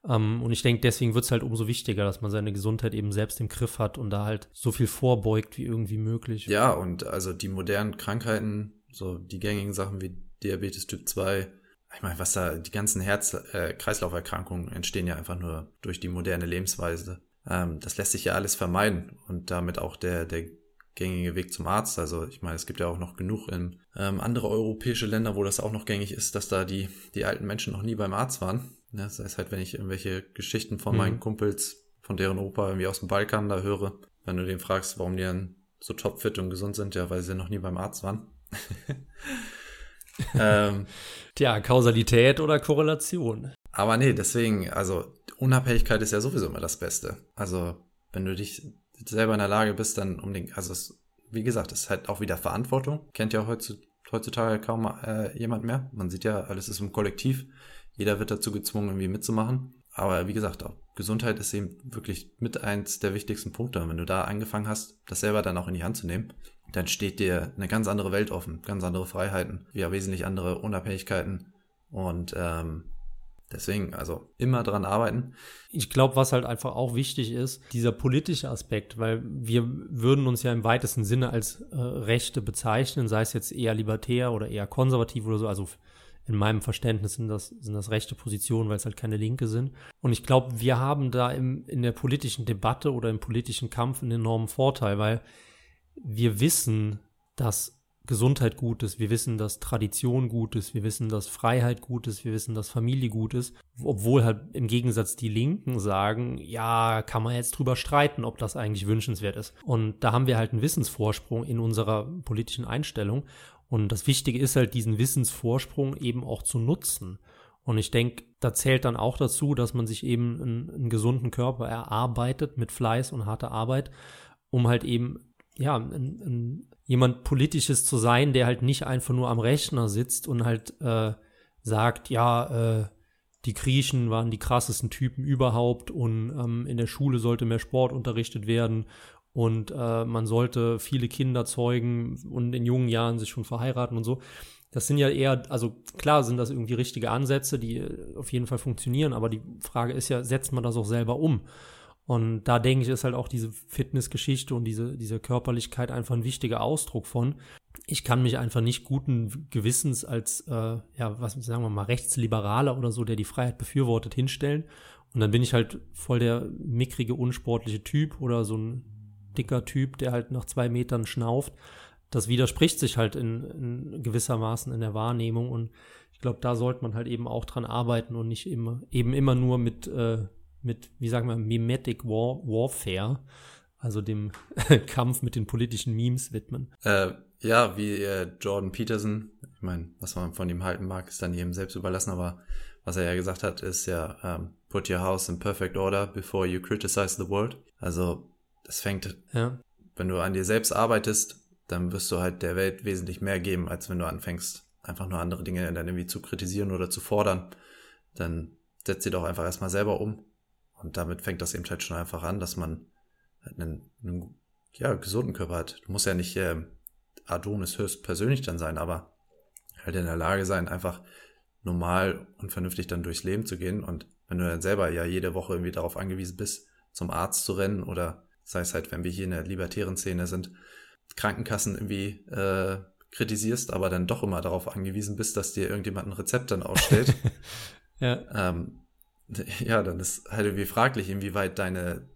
Ähm, und ich denke, deswegen wird es halt umso wichtiger, dass man seine Gesundheit eben selbst im Griff hat und da halt so viel vorbeugt wie irgendwie möglich. Ja, und also die modernen Krankheiten, so die gängigen Sachen wie Diabetes Typ 2, ich meine, was da, die ganzen Herz-Kreislauf-Erkrankungen äh, entstehen ja einfach nur durch die moderne Lebensweise. Ähm, das lässt sich ja alles vermeiden und damit auch der, der gängige Weg zum Arzt. Also ich meine, es gibt ja auch noch genug in ähm, andere europäische Länder, wo das auch noch gängig ist, dass da die, die alten Menschen noch nie beim Arzt waren. Ja, das heißt halt, wenn ich irgendwelche Geschichten von mhm. meinen Kumpels, von deren Opa irgendwie aus dem Balkan da höre, wenn du den fragst, warum die dann so topfit und gesund sind, ja, weil sie noch nie beim Arzt waren. ähm, Tja, Kausalität oder Korrelation. Aber nee, deswegen, also Unabhängigkeit ist ja sowieso immer das Beste. Also wenn du dich selber in der Lage bist, dann um den, also es, wie gesagt, es ist halt auch wieder Verantwortung. Kennt ja heutzutage kaum äh, jemand mehr. Man sieht ja, alles ist im Kollektiv. Jeder wird dazu gezwungen, irgendwie mitzumachen. Aber wie gesagt, auch Gesundheit ist eben wirklich mit eins der wichtigsten Punkte. Und wenn du da angefangen hast, das selber dann auch in die Hand zu nehmen, dann steht dir eine ganz andere Welt offen, ganz andere Freiheiten, ja wesentlich andere Unabhängigkeiten. Und ähm, Deswegen, also immer dran arbeiten. Ich glaube, was halt einfach auch wichtig ist, dieser politische Aspekt, weil wir würden uns ja im weitesten Sinne als äh, Rechte bezeichnen, sei es jetzt eher libertär oder eher konservativ oder so. Also in meinem Verständnis sind das, sind das rechte Positionen, weil es halt keine Linke sind. Und ich glaube, wir haben da im, in der politischen Debatte oder im politischen Kampf einen enormen Vorteil, weil wir wissen, dass Gesundheit gut ist, wir wissen, dass Tradition gut ist, wir wissen, dass Freiheit gut ist, wir wissen, dass Familie gut ist, obwohl halt im Gegensatz die Linken sagen, ja, kann man jetzt drüber streiten, ob das eigentlich wünschenswert ist. Und da haben wir halt einen Wissensvorsprung in unserer politischen Einstellung. Und das Wichtige ist halt, diesen Wissensvorsprung eben auch zu nutzen. Und ich denke, da zählt dann auch dazu, dass man sich eben einen, einen gesunden Körper erarbeitet mit Fleiß und harter Arbeit, um halt eben ja, ein, ein jemand Politisches zu sein, der halt nicht einfach nur am Rechner sitzt und halt äh, sagt, ja, äh, die Griechen waren die krassesten Typen überhaupt und ähm, in der Schule sollte mehr Sport unterrichtet werden und äh, man sollte viele Kinder zeugen und in jungen Jahren sich schon verheiraten und so. Das sind ja eher, also klar sind das irgendwie richtige Ansätze, die äh, auf jeden Fall funktionieren, aber die Frage ist ja, setzt man das auch selber um? Und da denke ich, ist halt auch diese Fitnessgeschichte und diese, diese Körperlichkeit einfach ein wichtiger Ausdruck von. Ich kann mich einfach nicht guten Gewissens als, äh, ja, was sagen wir mal, Rechtsliberaler oder so, der die Freiheit befürwortet, hinstellen. Und dann bin ich halt voll der mickrige, unsportliche Typ oder so ein dicker Typ, der halt nach zwei Metern schnauft. Das widerspricht sich halt in, in gewissermaßen in der Wahrnehmung. Und ich glaube, da sollte man halt eben auch dran arbeiten und nicht immer, eben immer nur mit, äh, mit, wie sagen wir, Mimetic War, Warfare, also dem Kampf mit den politischen Memes widmen. Äh, ja, wie äh, Jordan Peterson, ich meine, was man von ihm halten mag, ist dann jedem selbst überlassen, aber was er ja gesagt hat, ist ja, ähm, put your house in perfect order before you criticize the world. Also, das fängt, ja. wenn du an dir selbst arbeitest, dann wirst du halt der Welt wesentlich mehr geben, als wenn du anfängst, einfach nur andere Dinge dann irgendwie zu kritisieren oder zu fordern. Dann setz sie doch einfach erstmal selber um und damit fängt das eben halt schon einfach an, dass man einen, einen ja, gesunden Körper hat. Du musst ja nicht äh, Adonis höchst persönlich dann sein, aber halt in der Lage sein, einfach normal und vernünftig dann durchs Leben zu gehen. Und wenn du dann selber ja jede Woche irgendwie darauf angewiesen bist, zum Arzt zu rennen oder sei es halt, wenn wir hier in der libertären Szene sind, Krankenkassen irgendwie äh, kritisierst, aber dann doch immer darauf angewiesen bist, dass dir irgendjemand ein Rezept dann ausstellt. ja. Ähm, ja, dann ist halt irgendwie fraglich, inwieweit deine,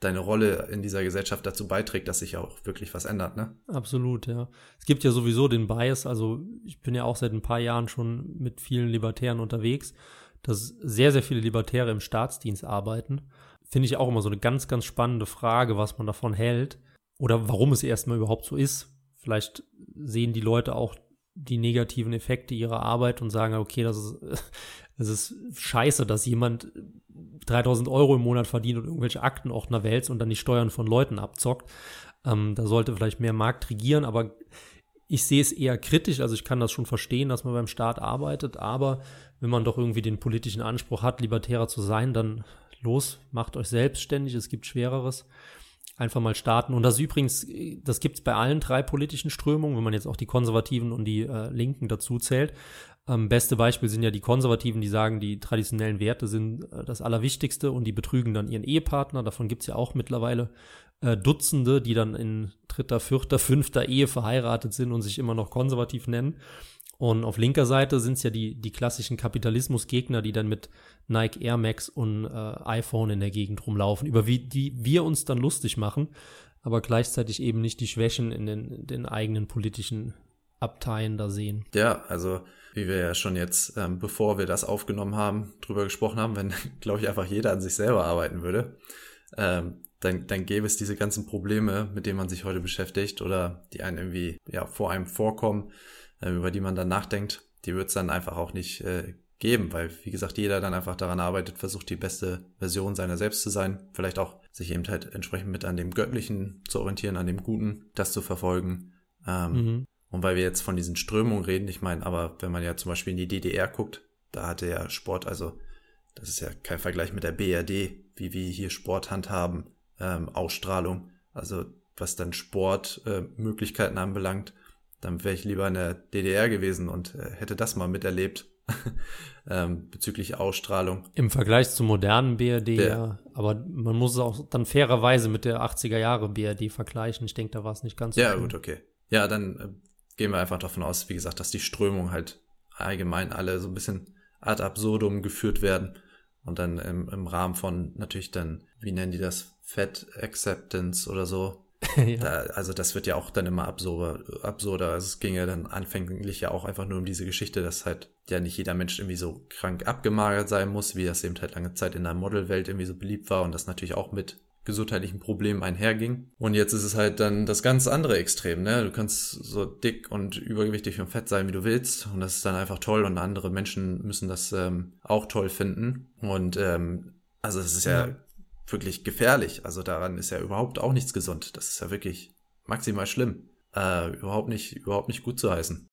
deine Rolle in dieser Gesellschaft dazu beiträgt, dass sich auch wirklich was ändert, ne? Absolut, ja. Es gibt ja sowieso den Bias, also ich bin ja auch seit ein paar Jahren schon mit vielen Libertären unterwegs, dass sehr, sehr viele Libertäre im Staatsdienst arbeiten. Finde ich auch immer so eine ganz, ganz spannende Frage, was man davon hält oder warum es erstmal überhaupt so ist. Vielleicht sehen die Leute auch die negativen Effekte ihrer Arbeit und sagen, okay, das ist es ist scheiße, dass jemand 3000 Euro im Monat verdient und irgendwelche Aktenordner wälzt und dann die Steuern von Leuten abzockt. Ähm, da sollte vielleicht mehr Markt regieren, aber ich sehe es eher kritisch. Also ich kann das schon verstehen, dass man beim Staat arbeitet, aber wenn man doch irgendwie den politischen Anspruch hat, libertärer zu sein, dann los, macht euch selbstständig, es gibt Schwereres. Einfach mal starten. Und das übrigens, das gibt es bei allen drei politischen Strömungen, wenn man jetzt auch die Konservativen und die äh, Linken dazu zählt. Ähm, beste Beispiel sind ja die Konservativen, die sagen, die traditionellen Werte sind äh, das Allerwichtigste und die betrügen dann ihren Ehepartner. Davon gibt es ja auch mittlerweile äh, Dutzende, die dann in dritter, vierter, fünfter Ehe verheiratet sind und sich immer noch konservativ nennen. Und auf linker Seite sind es ja die, die klassischen Kapitalismusgegner, die dann mit Nike Air Max und äh, iPhone in der Gegend rumlaufen, über wie die wir uns dann lustig machen, aber gleichzeitig eben nicht die Schwächen in den, den eigenen politischen Abteien da sehen. Ja, also wie wir ja schon jetzt, ähm, bevor wir das aufgenommen haben, drüber gesprochen haben, wenn, glaube ich, einfach jeder an sich selber arbeiten würde, ähm, dann, dann gäbe es diese ganzen Probleme, mit denen man sich heute beschäftigt oder die einen irgendwie ja, vor einem vorkommen, äh, über die man dann nachdenkt, die wird es dann einfach auch nicht äh, geben, weil, wie gesagt, jeder dann einfach daran arbeitet, versucht, die beste Version seiner selbst zu sein, vielleicht auch sich eben halt entsprechend mit an dem Göttlichen zu orientieren, an dem Guten, das zu verfolgen. Ähm, mhm. Und weil wir jetzt von diesen Strömungen reden, ich meine, aber wenn man ja zum Beispiel in die DDR guckt, da hatte ja Sport, also das ist ja kein Vergleich mit der BRD, wie wir hier Sport handhaben, ähm, Ausstrahlung, also was dann Sportmöglichkeiten äh, anbelangt, dann wäre ich lieber in der DDR gewesen und äh, hätte das mal miterlebt. ähm, bezüglich Ausstrahlung. Im Vergleich zum modernen BRD, der, ja. Aber man muss es auch dann fairerweise mit der 80er Jahre BRD vergleichen. Ich denke, da war es nicht ganz so. Ja, schlimm. gut, okay. Ja, dann äh, gehen wir einfach davon aus, wie gesagt, dass die Strömungen halt allgemein alle so ein bisschen ad absurdum geführt werden. Und dann im, im Rahmen von natürlich dann, wie nennen die das, Fat Acceptance oder so, ja. Da, also das wird ja auch dann immer absurder, absurder. Also es ging ja dann anfänglich ja auch einfach nur um diese Geschichte, dass halt ja nicht jeder Mensch irgendwie so krank abgemagert sein muss, wie das eben halt lange Zeit in der Modelwelt irgendwie so beliebt war und das natürlich auch mit gesundheitlichen Problemen einherging. Und jetzt ist es halt dann das ganz andere Extrem, ne? Du kannst so dick und übergewichtig und fett sein, wie du willst. Und das ist dann einfach toll und andere Menschen müssen das ähm, auch toll finden. Und ähm, also es ist ja, ja wirklich gefährlich. Also daran ist ja überhaupt auch nichts gesund. Das ist ja wirklich maximal schlimm. Äh, überhaupt nicht, überhaupt nicht gut zu heißen.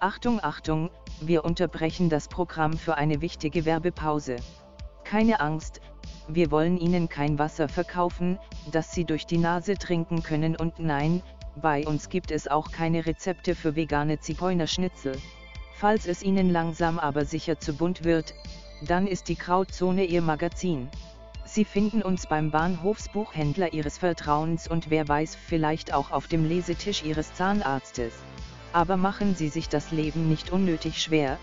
Achtung, Achtung, wir unterbrechen das Programm für eine wichtige Werbepause. Keine Angst, wir wollen Ihnen kein Wasser verkaufen, das Sie durch die Nase trinken können und nein, bei uns gibt es auch keine Rezepte für vegane Zigeunerschnitzel. Falls es Ihnen langsam aber sicher zu bunt wird, dann ist die Krautzone Ihr Magazin. Sie finden uns beim Bahnhofsbuchhändler Ihres Vertrauens und wer weiß vielleicht auch auf dem Lesetisch Ihres Zahnarztes. Aber machen Sie sich das Leben nicht unnötig schwer,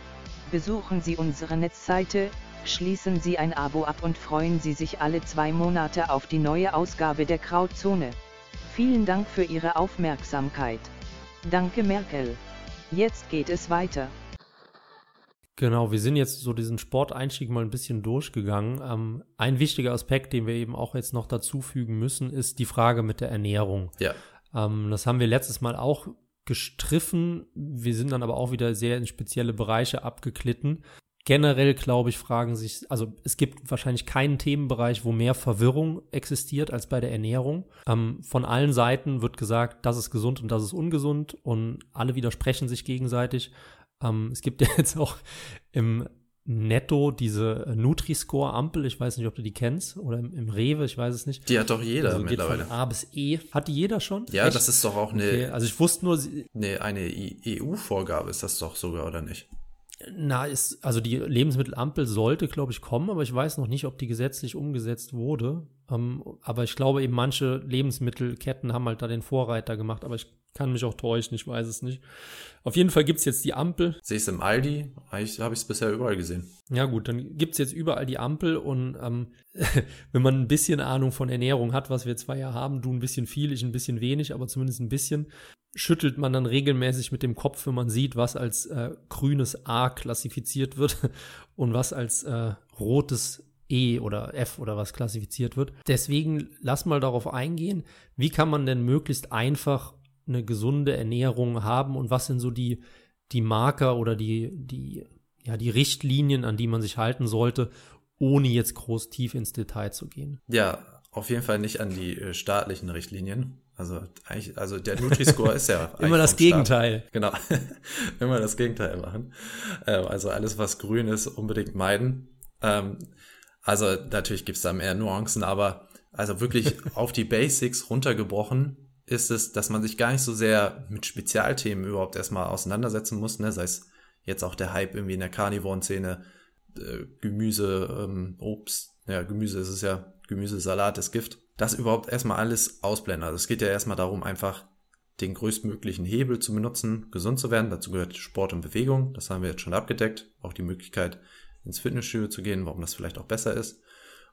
besuchen Sie unsere Netzseite, schließen Sie ein Abo ab und freuen Sie sich alle zwei Monate auf die neue Ausgabe der Krautzone. Vielen Dank für Ihre Aufmerksamkeit. Danke Merkel. Jetzt geht es weiter. Genau, wir sind jetzt so diesen Sporteinstieg mal ein bisschen durchgegangen. Ähm, ein wichtiger Aspekt, den wir eben auch jetzt noch dazufügen müssen, ist die Frage mit der Ernährung. Ja. Ähm, das haben wir letztes Mal auch gestriffen. Wir sind dann aber auch wieder sehr in spezielle Bereiche abgeklitten. Generell, glaube ich, fragen sich, also es gibt wahrscheinlich keinen Themenbereich, wo mehr Verwirrung existiert als bei der Ernährung. Ähm, von allen Seiten wird gesagt, das ist gesund und das ist ungesund und alle widersprechen sich gegenseitig. Ähm, es gibt ja jetzt auch im Netto diese Nutri-Score-Ampel, ich weiß nicht, ob du die kennst, oder im, im Rewe, ich weiß es nicht. Die hat doch jeder also mittlerweile. Von A bis E. Hat die jeder schon? Ja, Echt? das ist doch auch eine. Okay, also ich wusste nur. Nee, eine EU-Vorgabe ist das doch sogar, oder nicht? Na, ist, also die Lebensmittelampel sollte, glaube ich, kommen, aber ich weiß noch nicht, ob die gesetzlich umgesetzt wurde. Ähm, aber ich glaube eben, manche Lebensmittelketten haben halt da den Vorreiter gemacht, aber ich kann mich auch täuschen, ich weiß es nicht. Auf jeden Fall gibt es jetzt die Ampel. Sehe ich es im Aldi? Eigentlich habe ich es bisher überall gesehen. Ja gut, dann gibt es jetzt überall die Ampel und ähm, wenn man ein bisschen Ahnung von Ernährung hat, was wir zwar ja haben, du ein bisschen viel, ich ein bisschen wenig, aber zumindest ein bisschen, schüttelt man dann regelmäßig mit dem Kopf, wenn man sieht, was als äh, grünes A klassifiziert wird und was als äh, rotes E oder F oder was klassifiziert wird. Deswegen lass mal darauf eingehen, wie kann man denn möglichst einfach eine gesunde Ernährung haben und was sind so die, die Marker oder die, die, ja, die Richtlinien, an die man sich halten sollte, ohne jetzt groß tief ins Detail zu gehen. Ja, auf jeden Fall nicht an die äh, staatlichen Richtlinien. Also eigentlich, also der Nutri-Score ist ja immer das Gegenteil. Genau, immer das Gegenteil machen. Ähm, also alles, was grün ist, unbedingt meiden. Ähm, also natürlich gibt's da mehr Nuancen, aber also wirklich auf die Basics runtergebrochen ist es, dass man sich gar nicht so sehr mit Spezialthemen überhaupt erstmal auseinandersetzen muss, ne? sei es jetzt auch der Hype irgendwie in der Carnivoren-Szene, äh, Gemüse, ähm, Obst, ja, Gemüse ist es ja, Gemüse, Salat ist Gift. Das überhaupt erstmal alles ausblenden. Also es geht ja erstmal darum, einfach den größtmöglichen Hebel zu benutzen, gesund zu werden. Dazu gehört Sport und Bewegung. Das haben wir jetzt schon abgedeckt. Auch die Möglichkeit, ins Fitnessstudio zu gehen, warum das vielleicht auch besser ist.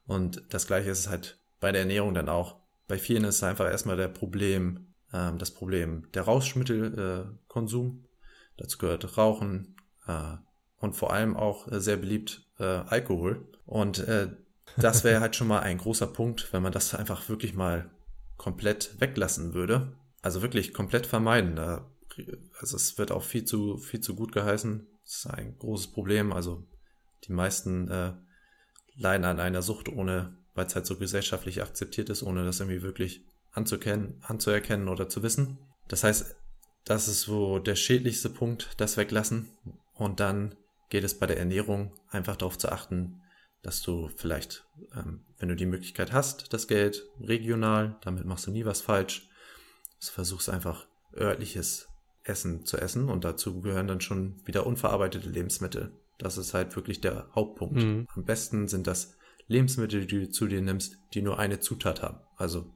Und das gleiche ist es halt bei der Ernährung dann auch. Bei vielen ist es einfach erstmal der Problem, äh, das Problem der Rauschmittelkonsum. Äh, Dazu gehört Rauchen äh, und vor allem auch äh, sehr beliebt äh, Alkohol. Und äh, das wäre halt schon mal ein großer Punkt, wenn man das einfach wirklich mal komplett weglassen würde. Also wirklich komplett vermeiden. Also es wird auch viel zu, viel zu gut geheißen. Das ist ein großes Problem. Also die meisten äh, leiden an einer Sucht, ohne, weil es halt so gesellschaftlich akzeptiert ist, ohne das irgendwie wirklich anzukennen, anzuerkennen oder zu wissen. Das heißt, das ist so der schädlichste Punkt, das weglassen. Und dann geht es bei der Ernährung einfach darauf zu achten, dass du vielleicht, ähm, wenn du die Möglichkeit hast, das Geld regional, damit machst du nie was falsch, du versuchst einfach örtliches Essen zu essen und dazu gehören dann schon wieder unverarbeitete Lebensmittel. Das ist halt wirklich der Hauptpunkt. Mhm. Am besten sind das Lebensmittel, die du zu dir nimmst, die nur eine Zutat haben. Also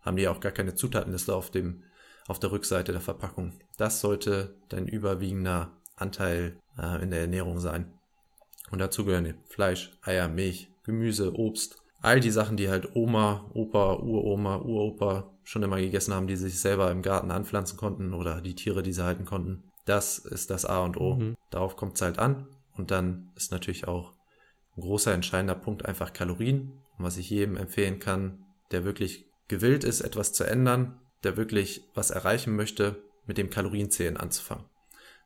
haben die auch gar keine Zutatenliste auf dem auf der Rückseite der Verpackung. Das sollte dein überwiegender Anteil äh, in der Ernährung sein. Und dazu gehören Fleisch, Eier, Milch, Gemüse, Obst, all die Sachen, die halt Oma, Opa, Uroma, Uropa schon immer gegessen haben, die sich selber im Garten anpflanzen konnten oder die Tiere, die sie halten konnten. Das ist das A und O. Mhm. Darauf kommt es halt an. Und dann ist natürlich auch ein großer entscheidender Punkt einfach Kalorien. Und was ich jedem empfehlen kann, der wirklich gewillt ist, etwas zu ändern, der wirklich was erreichen möchte, mit dem Kalorienzählen anzufangen.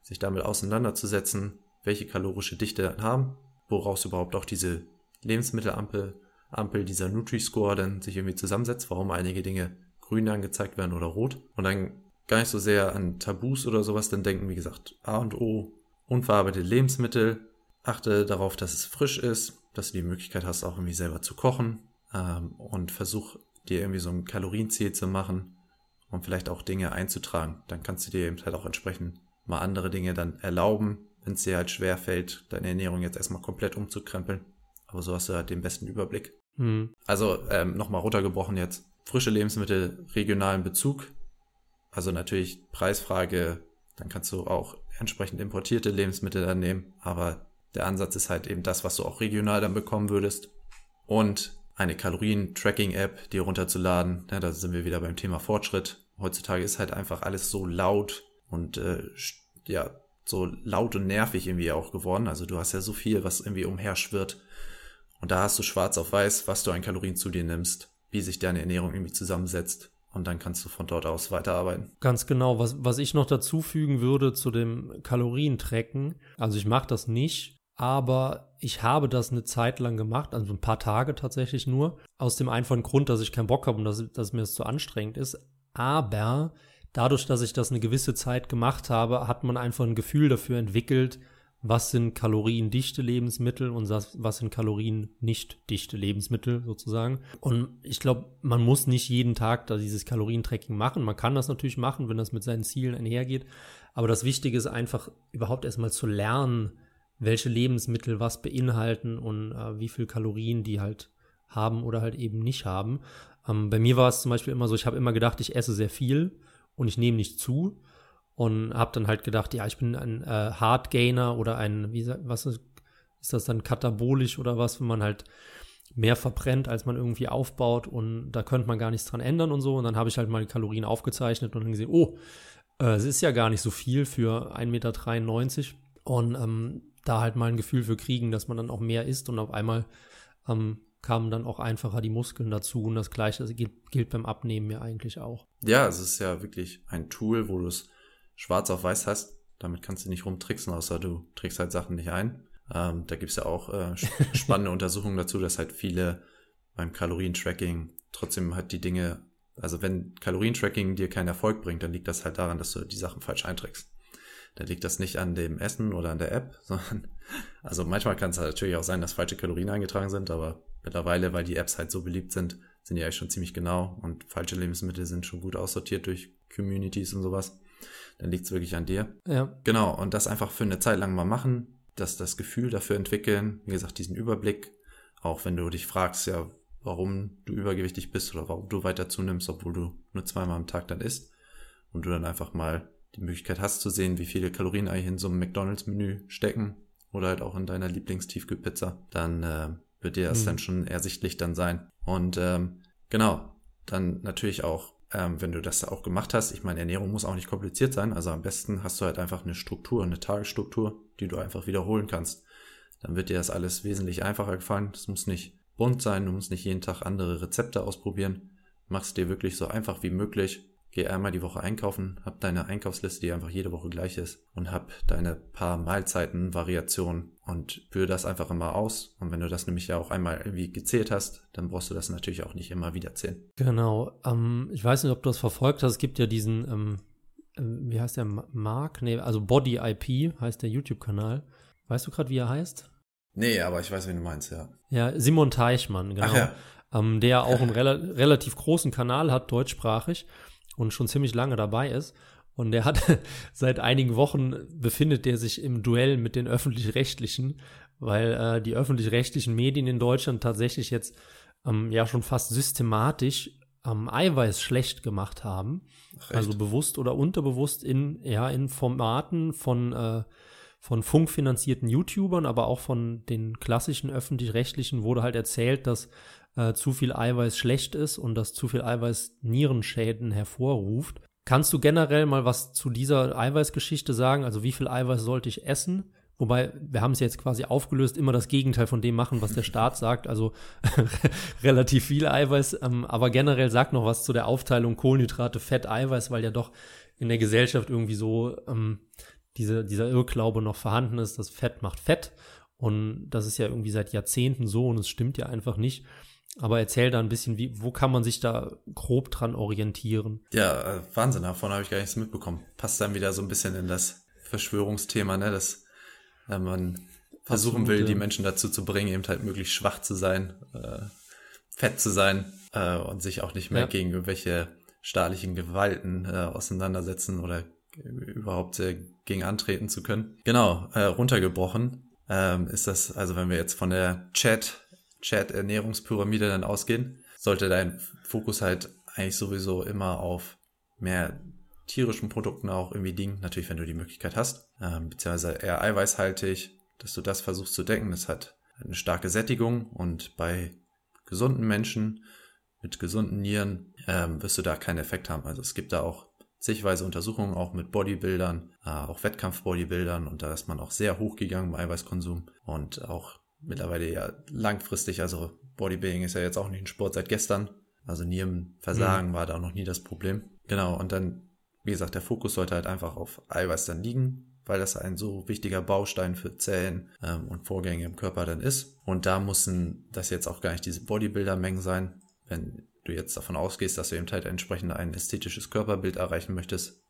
Sich damit auseinanderzusetzen, welche kalorische Dichte haben, woraus überhaupt auch diese Lebensmittelampel, Ampel, dieser Nutri-Score dann sich irgendwie zusammensetzt, warum einige Dinge grün angezeigt werden oder rot. Und dann gar nicht so sehr an Tabus oder sowas dann denken, wie gesagt, A und O unverarbeitete Lebensmittel. Achte darauf, dass es frisch ist, dass du die Möglichkeit hast, auch irgendwie selber zu kochen ähm, und versuch dir irgendwie so ein Kalorienziel zu machen und vielleicht auch Dinge einzutragen. Dann kannst du dir eben halt auch entsprechend mal andere Dinge dann erlauben, wenn es dir halt schwer fällt, deine Ernährung jetzt erstmal komplett umzukrempeln. Aber so hast du halt den besten Überblick. Mhm. Also ähm, nochmal runtergebrochen jetzt. Frische Lebensmittel, regionalen Bezug. Also natürlich Preisfrage, dann kannst du auch entsprechend importierte Lebensmittel dann nehmen, aber der Ansatz ist halt eben das, was du auch regional dann bekommen würdest. Und eine Kalorien-Tracking-App dir runterzuladen. Ja, da sind wir wieder beim Thema Fortschritt. Heutzutage ist halt einfach alles so laut und äh, ja, so laut und nervig irgendwie auch geworden. Also du hast ja so viel, was irgendwie umherschwirrt. Und da hast du schwarz auf weiß, was du an Kalorien zu dir nimmst, wie sich deine Ernährung irgendwie zusammensetzt und dann kannst du von dort aus weiterarbeiten. Ganz genau. Was, was ich noch dazu fügen würde zu dem Kalorientrecken, also ich mache das nicht, aber ich habe das eine Zeit lang gemacht, also ein paar Tage tatsächlich nur, aus dem einfachen Grund, dass ich keinen Bock habe und dass, dass mir das zu anstrengend ist. Aber dadurch, dass ich das eine gewisse Zeit gemacht habe, hat man einfach ein Gefühl dafür entwickelt, was sind kaloriendichte Lebensmittel und was sind Kalorien nicht dichte Lebensmittel sozusagen. Und ich glaube, man muss nicht jeden Tag da dieses Kalorientracking machen. Man kann das natürlich machen, wenn das mit seinen Zielen einhergeht. Aber das Wichtige ist einfach überhaupt erstmal zu lernen, welche Lebensmittel was beinhalten und äh, wie viel Kalorien die halt haben oder halt eben nicht haben. Ähm, bei mir war es zum Beispiel immer so, ich habe immer gedacht, ich esse sehr viel und ich nehme nicht zu und habe dann halt gedacht, ja, ich bin ein äh, Hardgainer oder ein, wie was ist, ist das dann katabolisch oder was, wenn man halt mehr verbrennt, als man irgendwie aufbaut und da könnte man gar nichts dran ändern und so. Und dann habe ich halt mal die Kalorien aufgezeichnet und dann gesehen, oh, äh, es ist ja gar nicht so viel für 1,93 Meter. Und ähm, da halt mal ein Gefühl für kriegen, dass man dann auch mehr isst und auf einmal ähm, kamen dann auch einfacher die Muskeln dazu und das gleiche gilt, gilt beim Abnehmen ja eigentlich auch. Ja, es ist ja wirklich ein Tool, wo du es schwarz auf weiß hast. Damit kannst du nicht rumtricksen, außer du trägst halt Sachen nicht ein. Ähm, da gibt's ja auch äh, spannende Untersuchungen dazu, dass halt viele beim Kalorientracking trotzdem halt die Dinge, also wenn Kalorientracking dir keinen Erfolg bringt, dann liegt das halt daran, dass du die Sachen falsch einträgst. Dann liegt das nicht an dem Essen oder an der App, sondern also manchmal kann es halt natürlich auch sein, dass falsche Kalorien eingetragen sind, aber mittlerweile, weil die Apps halt so beliebt sind, sind die eigentlich schon ziemlich genau und falsche Lebensmittel sind schon gut aussortiert durch Communities und sowas. dann liegt es wirklich an dir. Ja. Genau, und das einfach für eine Zeit lang mal machen, dass das Gefühl dafür entwickeln, wie gesagt, diesen Überblick, auch wenn du dich fragst, ja, warum du übergewichtig bist oder warum du weiter zunimmst, obwohl du nur zweimal am Tag dann isst und du dann einfach mal die Möglichkeit hast zu sehen, wie viele Kalorien eigentlich in so einem McDonalds-Menü stecken oder halt auch in deiner Lieblingstiefkühlpizza, dann äh, wird dir das mhm. dann schon ersichtlich dann sein. Und ähm, genau, dann natürlich auch, ähm, wenn du das auch gemacht hast, ich meine, Ernährung muss auch nicht kompliziert sein, also am besten hast du halt einfach eine Struktur, eine Tagesstruktur, die du einfach wiederholen kannst. Dann wird dir das alles wesentlich einfacher gefallen. Das muss nicht bunt sein, du musst nicht jeden Tag andere Rezepte ausprobieren. Mach's dir wirklich so einfach wie möglich Geh einmal die Woche einkaufen, hab deine Einkaufsliste, die einfach jede Woche gleich ist und hab deine paar Mahlzeiten, Variationen und führe das einfach immer aus. Und wenn du das nämlich ja auch einmal irgendwie gezählt hast, dann brauchst du das natürlich auch nicht immer wieder zählen. Genau. Ähm, ich weiß nicht, ob du das verfolgt hast. Es gibt ja diesen, ähm, äh, wie heißt der, Mark? Nee, also Body IP heißt der YouTube-Kanal. Weißt du gerade, wie er heißt? Nee, aber ich weiß, wie du meinst, ja. Ja, Simon Teichmann, genau. Ach ja. Ähm, der auch einen rela relativ großen Kanal hat, deutschsprachig und schon ziemlich lange dabei ist. Und der hat seit einigen Wochen befindet er sich im Duell mit den öffentlich-rechtlichen, weil äh, die öffentlich-rechtlichen Medien in Deutschland tatsächlich jetzt ähm, ja schon fast systematisch ähm, Eiweiß schlecht gemacht haben. Ach, also bewusst oder unterbewusst in, ja, in Formaten von, äh, von funkfinanzierten YouTubern, aber auch von den klassischen öffentlich-rechtlichen wurde halt erzählt, dass äh, zu viel Eiweiß schlecht ist und dass zu viel Eiweiß Nierenschäden hervorruft. Kannst du generell mal was zu dieser Eiweißgeschichte sagen? Also wie viel Eiweiß sollte ich essen? Wobei, wir haben es jetzt quasi aufgelöst, immer das Gegenteil von dem machen, was der Staat sagt, also relativ viel Eiweiß. Ähm, aber generell sag noch was zu der Aufteilung Kohlenhydrate, Fett, Eiweiß, weil ja doch in der Gesellschaft irgendwie so ähm, diese, dieser Irrglaube noch vorhanden ist, dass Fett macht Fett. Und das ist ja irgendwie seit Jahrzehnten so und es stimmt ja einfach nicht. Aber erzähl da ein bisschen, wie, wo kann man sich da grob dran orientieren? Ja, äh, Wahnsinn, davon habe ich gar nichts mitbekommen. Passt dann wieder so ein bisschen in das Verschwörungsthema, ne, dass äh, man versuchen Absolut, will, ja. die Menschen dazu zu bringen, eben halt möglichst schwach zu sein, äh, fett zu sein äh, und sich auch nicht mehr ja. gegen irgendwelche staatlichen Gewalten äh, auseinandersetzen oder überhaupt äh, gegen antreten zu können. Genau, runtergebrochen ähm, ist das, also wenn wir jetzt von der Chat Chat-Ernährungspyramide dann ausgehen, sollte dein Fokus halt eigentlich sowieso immer auf mehr tierischen Produkten auch irgendwie liegen. Natürlich, wenn du die Möglichkeit hast, ähm, beziehungsweise eher eiweißhaltig, dass du das versuchst zu decken. Das hat eine starke Sättigung und bei gesunden Menschen mit gesunden Nieren ähm, wirst du da keinen Effekt haben. Also es gibt da auch zigweise Untersuchungen auch mit Bodybuildern, äh, auch Wettkampf-Bodybuildern und da ist man auch sehr hochgegangen im Eiweißkonsum und auch mittlerweile ja langfristig, also Bodybuilding ist ja jetzt auch nicht ein Sport seit gestern. Also nie im Versagen mhm. war da noch nie das Problem. Genau, und dann, wie gesagt, der Fokus sollte halt einfach auf Eiweiß dann liegen, weil das ein so wichtiger Baustein für Zellen ähm, und Vorgänge im Körper dann ist. Und da müssen das jetzt auch gar nicht diese Bodybuilder-Mengen sein. Wenn du jetzt davon ausgehst, dass du eben halt entsprechend ein ästhetisches Körperbild erreichen möchtest,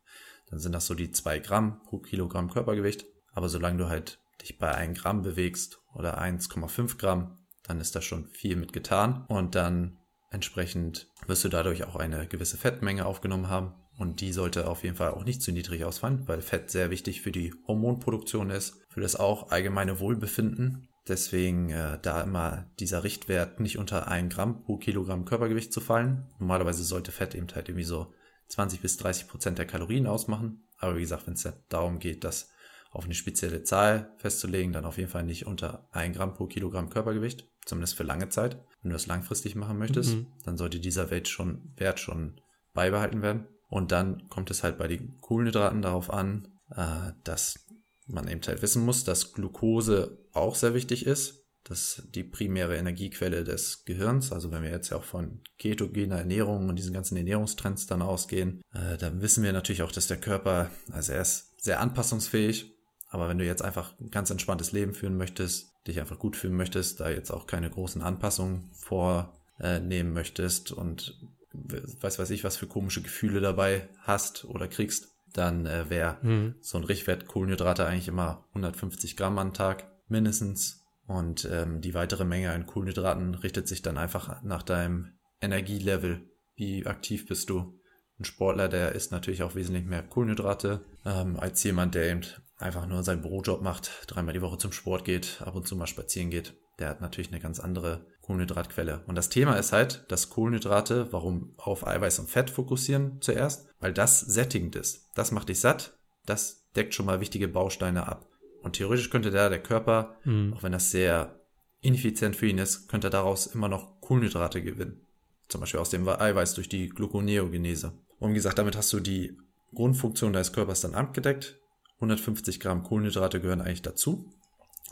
dann sind das so die zwei Gramm pro Kilogramm Körpergewicht. Aber solange du halt dich bei 1 Gramm bewegst oder 1,5 Gramm, dann ist das schon viel mit getan. Und dann entsprechend wirst du dadurch auch eine gewisse Fettmenge aufgenommen haben. Und die sollte auf jeden Fall auch nicht zu niedrig ausfallen, weil Fett sehr wichtig für die Hormonproduktion ist, für das auch allgemeine Wohlbefinden. Deswegen äh, da immer dieser Richtwert nicht unter 1 Gramm pro Kilogramm Körpergewicht zu fallen. Normalerweise sollte Fett eben halt irgendwie so 20 bis 30 Prozent der Kalorien ausmachen. Aber wie gesagt, wenn es darum geht, dass auf eine spezielle Zahl festzulegen, dann auf jeden Fall nicht unter 1 Gramm pro Kilogramm Körpergewicht, zumindest für lange Zeit. Wenn du das langfristig machen möchtest, mhm. dann sollte dieser Wert schon, Wert schon beibehalten werden. Und dann kommt es halt bei den Kohlenhydraten darauf an, äh, dass man eben halt wissen muss, dass Glucose auch sehr wichtig ist. Das ist die primäre Energiequelle des Gehirns. Also wenn wir jetzt ja auch von ketogener Ernährung und diesen ganzen Ernährungstrends dann ausgehen, äh, dann wissen wir natürlich auch, dass der Körper, also er ist sehr anpassungsfähig aber wenn du jetzt einfach ein ganz entspanntes Leben führen möchtest, dich einfach gut fühlen möchtest, da jetzt auch keine großen Anpassungen vornehmen möchtest und weiß weiß ich, was für komische Gefühle dabei hast oder kriegst, dann äh, wäre mhm. so ein Richtwert Kohlenhydrate eigentlich immer 150 Gramm am Tag mindestens. Und ähm, die weitere Menge an Kohlenhydraten richtet sich dann einfach nach deinem Energielevel. Wie aktiv bist du? Ein Sportler, der isst natürlich auch wesentlich mehr Kohlenhydrate ähm, als jemand, der eben einfach nur seinen Bürojob macht, dreimal die Woche zum Sport geht, ab und zu mal spazieren geht. Der hat natürlich eine ganz andere Kohlenhydratquelle. Und das Thema ist halt, dass Kohlenhydrate, warum auf Eiweiß und Fett fokussieren zuerst, weil das sättigend ist. Das macht dich satt, das deckt schon mal wichtige Bausteine ab. Und theoretisch könnte da der Körper, mhm. auch wenn das sehr ineffizient für ihn ist, könnte daraus immer noch Kohlenhydrate gewinnen. Zum Beispiel aus dem Eiweiß durch die Gluconeogenese. Und wie gesagt, damit hast du die Grundfunktion deines Körpers dann abgedeckt. 150 Gramm Kohlenhydrate gehören eigentlich dazu.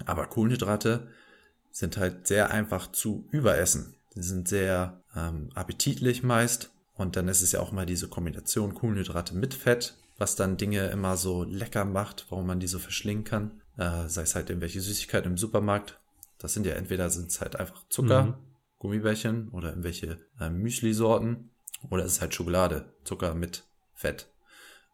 Aber Kohlenhydrate sind halt sehr einfach zu überessen. Sie sind sehr ähm, appetitlich meist. Und dann ist es ja auch mal diese Kombination Kohlenhydrate mit Fett, was dann Dinge immer so lecker macht, warum man die so verschlingen kann. Äh, sei es halt irgendwelche Süßigkeiten im Supermarkt. Das sind ja entweder sind es halt einfach Zucker, mhm. Gummibärchen oder irgendwelche äh, Müsli-Sorten oder es ist halt Schokolade, Zucker mit Fett,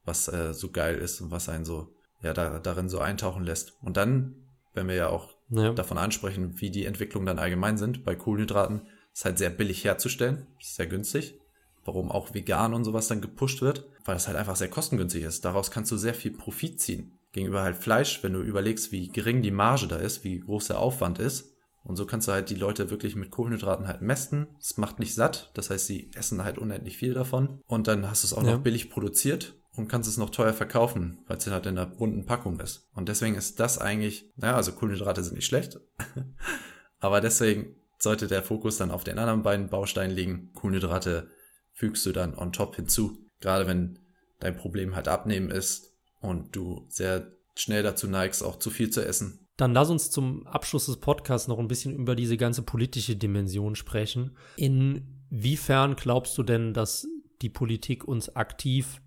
was äh, so geil ist und was einen so ja da, darin so eintauchen lässt. Und dann, wenn wir ja auch ja. davon ansprechen, wie die Entwicklungen dann allgemein sind. Bei Kohlenhydraten ist halt sehr billig herzustellen, ist sehr günstig. Warum auch vegan und sowas dann gepusht wird, weil es halt einfach sehr kostengünstig ist. Daraus kannst du sehr viel Profit ziehen. Gegenüber halt Fleisch, wenn du überlegst, wie gering die Marge da ist, wie groß der Aufwand ist. Und so kannst du halt die Leute wirklich mit Kohlenhydraten halt mästen. Es macht nicht satt, das heißt, sie essen halt unendlich viel davon. Und dann hast du es auch ja. noch billig produziert und kannst es noch teuer verkaufen, weil es halt in der bunten Packung ist. Und deswegen ist das eigentlich, naja, also Kohlenhydrate sind nicht schlecht, aber deswegen sollte der Fokus dann auf den anderen beiden Bausteinen liegen. Kohlenhydrate fügst du dann on top hinzu. Gerade wenn dein Problem halt abnehmen ist und du sehr schnell dazu neigst, auch zu viel zu essen. Dann lass uns zum Abschluss des Podcasts noch ein bisschen über diese ganze politische Dimension sprechen. Inwiefern glaubst du denn, dass die Politik uns aktiv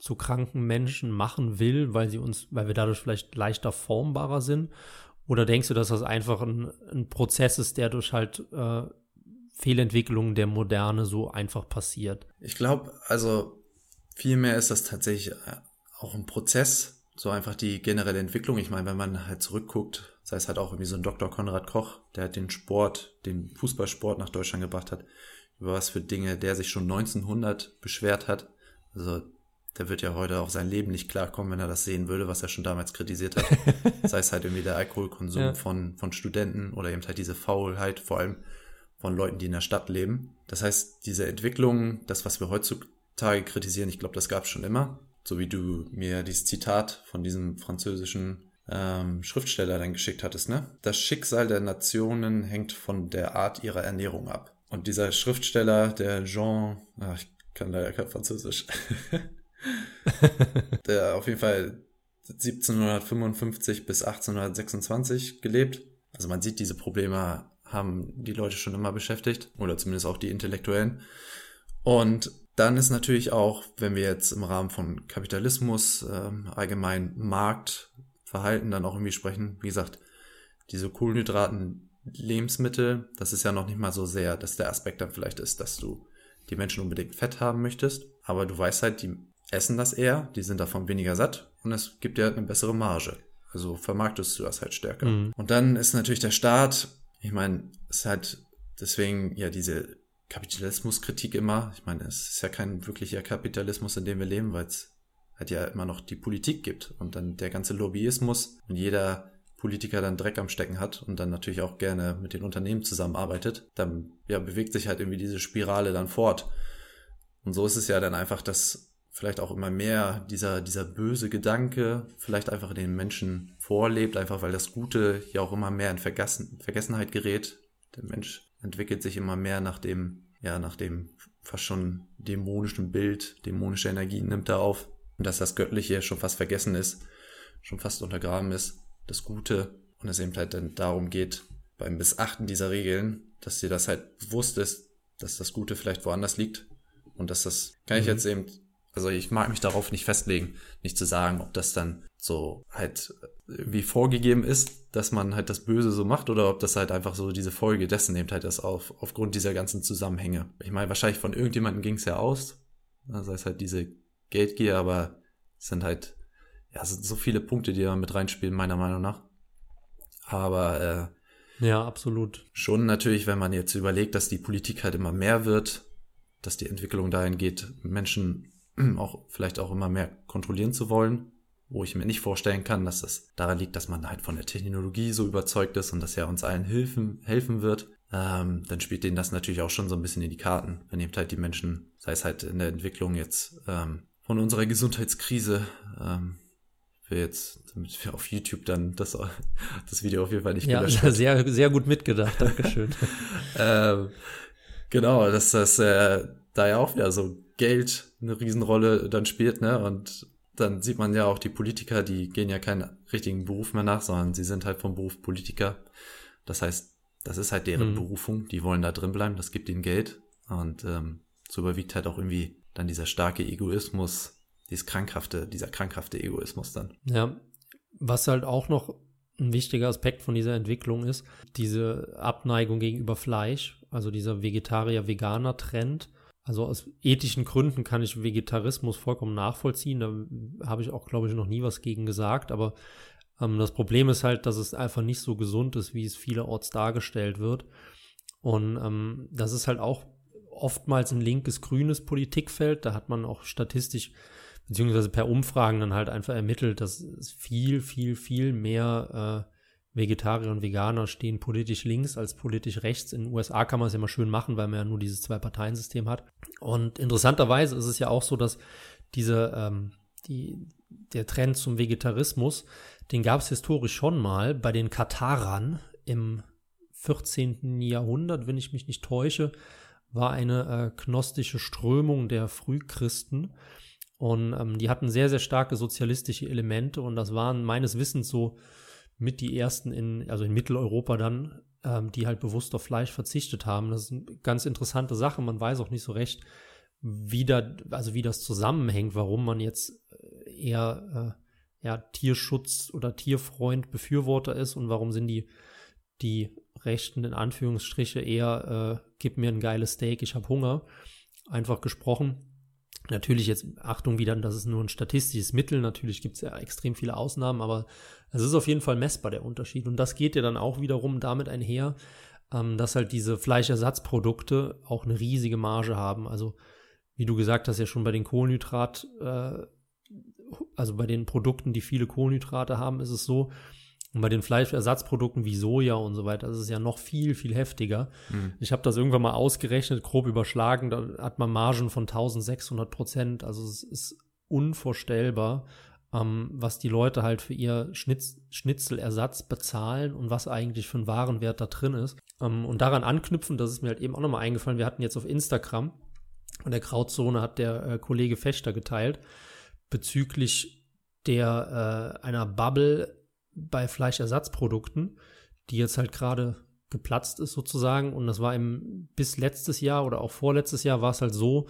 zu kranken Menschen machen will, weil sie uns, weil wir dadurch vielleicht leichter formbarer sind? Oder denkst du, dass das einfach ein, ein Prozess ist, der durch halt äh, Fehlentwicklungen der Moderne so einfach passiert? Ich glaube, also vielmehr ist das tatsächlich äh, auch ein Prozess, so einfach die generelle Entwicklung. Ich meine, wenn man halt zurückguckt, sei es halt auch irgendwie so ein Dr. Konrad Koch, der halt den Sport, den Fußballsport nach Deutschland gebracht hat, über was für Dinge der sich schon 1900 beschwert hat. Also der wird ja heute auch sein Leben nicht klarkommen, wenn er das sehen würde, was er schon damals kritisiert hat. Sei es halt irgendwie der Alkoholkonsum ja. von, von Studenten oder eben halt diese Faulheit, vor allem von Leuten, die in der Stadt leben. Das heißt, diese Entwicklung, das, was wir heutzutage kritisieren, ich glaube, das gab es schon immer. So wie du mir dieses Zitat von diesem französischen ähm, Schriftsteller dann geschickt hattest, ne? Das Schicksal der Nationen hängt von der Art ihrer Ernährung ab. Und dieser Schriftsteller, der Jean, ach, ich kann leider kein Französisch, der auf jeden Fall 1755 bis 1826 gelebt. Also man sieht, diese Probleme haben die Leute schon immer beschäftigt oder zumindest auch die Intellektuellen. Und dann ist natürlich auch, wenn wir jetzt im Rahmen von Kapitalismus, äh, allgemein Marktverhalten dann auch irgendwie sprechen, wie gesagt, diese Kohlenhydraten, Lebensmittel, das ist ja noch nicht mal so sehr, dass der Aspekt dann vielleicht ist, dass du die Menschen unbedingt Fett haben möchtest, aber du weißt halt, die essen das eher, die sind davon weniger satt und es gibt dir halt eine bessere Marge. Also vermarktest du das halt stärker. Mhm. Und dann ist natürlich der Staat, ich meine, es ist halt deswegen ja diese Kapitalismuskritik immer. Ich meine, es ist ja kein wirklicher Kapitalismus, in dem wir leben, weil es halt ja immer noch die Politik gibt und dann der ganze Lobbyismus und jeder Politiker dann Dreck am Stecken hat und dann natürlich auch gerne mit den Unternehmen zusammenarbeitet, dann ja, bewegt sich halt irgendwie diese Spirale dann fort. Und so ist es ja dann einfach, dass vielleicht auch immer mehr dieser, dieser böse Gedanke vielleicht einfach in den Menschen vorlebt, einfach weil das Gute ja auch immer mehr in Vergessen, Vergessenheit gerät. Der Mensch entwickelt sich immer mehr nach dem, ja, nach dem fast schon dämonischen Bild, dämonische Energien nimmt er auf. Und dass das Göttliche schon fast vergessen ist, schon fast untergraben ist, das Gute. Und es eben halt dann darum geht, beim Missachten dieser Regeln, dass dir das halt bewusst ist, dass das Gute vielleicht woanders liegt. Und dass das, kann ich mhm. jetzt eben also ich mag mich darauf nicht festlegen, nicht zu sagen, ob das dann so halt wie vorgegeben ist, dass man halt das Böse so macht oder ob das halt einfach so diese Folge dessen nimmt halt das auf, aufgrund dieser ganzen Zusammenhänge. Ich meine, wahrscheinlich von irgendjemandem ging es ja aus, sei es halt diese Geldgier, aber es sind halt, ja, es sind so viele Punkte, die da mit reinspielen, meiner Meinung nach. Aber äh, ja, absolut. Schon natürlich, wenn man jetzt überlegt, dass die Politik halt immer mehr wird, dass die Entwicklung dahin geht, Menschen auch vielleicht auch immer mehr kontrollieren zu wollen, wo ich mir nicht vorstellen kann, dass das daran liegt, dass man halt von der Technologie so überzeugt ist und dass er uns allen helfen, helfen wird, ähm, dann spielt denen das natürlich auch schon so ein bisschen in die Karten, wenn eben halt die Menschen, sei es halt in der Entwicklung jetzt ähm, von unserer Gesundheitskrise, ähm, wir jetzt, damit wir auf YouTube dann das, das Video auf jeden Fall nicht Ja, sehr, sehr gut mitgedacht, Dankeschön. ähm, genau, dass das äh, da ja auch wieder so Geld eine Riesenrolle dann spielt, ne? Und dann sieht man ja auch die Politiker, die gehen ja keinen richtigen Beruf mehr nach, sondern sie sind halt vom Beruf Politiker. Das heißt, das ist halt deren mhm. Berufung, die wollen da drin bleiben, das gibt ihnen Geld. Und ähm, so überwiegt halt auch irgendwie dann dieser starke Egoismus, dieses krankhafte, dieser krankhafte Egoismus dann. Ja, was halt auch noch ein wichtiger Aspekt von dieser Entwicklung ist, diese Abneigung gegenüber Fleisch, also dieser Vegetarier-Veganer-Trend. Also aus ethischen Gründen kann ich Vegetarismus vollkommen nachvollziehen. Da habe ich auch, glaube ich, noch nie was gegen gesagt. Aber ähm, das Problem ist halt, dass es einfach nicht so gesund ist, wie es vielerorts dargestellt wird. Und ähm, das ist halt auch oftmals ein linkes, grünes Politikfeld. Da hat man auch statistisch beziehungsweise per Umfragen dann halt einfach ermittelt, dass es viel, viel, viel mehr äh, Vegetarier und Veganer stehen politisch links als politisch rechts. In den USA kann man es ja immer schön machen, weil man ja nur dieses Zwei-Parteien-System hat. Und interessanterweise ist es ja auch so, dass diese, ähm, die, der Trend zum Vegetarismus, den gab es historisch schon mal bei den Katarern im 14. Jahrhundert, wenn ich mich nicht täusche, war eine äh, gnostische Strömung der Frühchristen. Und ähm, die hatten sehr, sehr starke sozialistische Elemente und das waren meines Wissens so mit die ersten in, also in Mitteleuropa dann, ähm, die halt bewusst auf Fleisch verzichtet haben. Das ist eine ganz interessante Sache. Man weiß auch nicht so recht, wie da, also wie das zusammenhängt, warum man jetzt äh, eher äh, ja, Tierschutz oder Tierfreund Befürworter ist und warum sind die, die Rechten in Anführungsstriche eher, äh, gib mir ein geiles Steak, ich habe Hunger. Einfach gesprochen. Natürlich jetzt, Achtung wieder, das ist nur ein statistisches Mittel, natürlich gibt es ja extrem viele Ausnahmen, aber es ist auf jeden Fall messbar der Unterschied. Und das geht ja dann auch wiederum damit einher, ähm, dass halt diese Fleischersatzprodukte auch eine riesige Marge haben. Also wie du gesagt hast, ja schon bei den Kohlenhydrat, äh, also bei den Produkten, die viele Kohlenhydrate haben, ist es so, und bei den Fleischersatzprodukten wie Soja und so weiter, das ist ja noch viel, viel heftiger. Mhm. Ich habe das irgendwann mal ausgerechnet, grob überschlagen, da hat man Margen von 1600 Prozent. Also es ist unvorstellbar, ähm, was die Leute halt für ihr Schnitz Schnitzelersatz bezahlen und was eigentlich für ein Warenwert da drin ist. Ähm, und daran anknüpfen, das ist mir halt eben auch nochmal eingefallen, wir hatten jetzt auf Instagram, und der Grauzone hat der äh, Kollege Fechter geteilt, bezüglich der äh, einer Bubble bei Fleischersatzprodukten, die jetzt halt gerade geplatzt ist sozusagen. Und das war im bis letztes Jahr oder auch vorletztes Jahr war es halt so,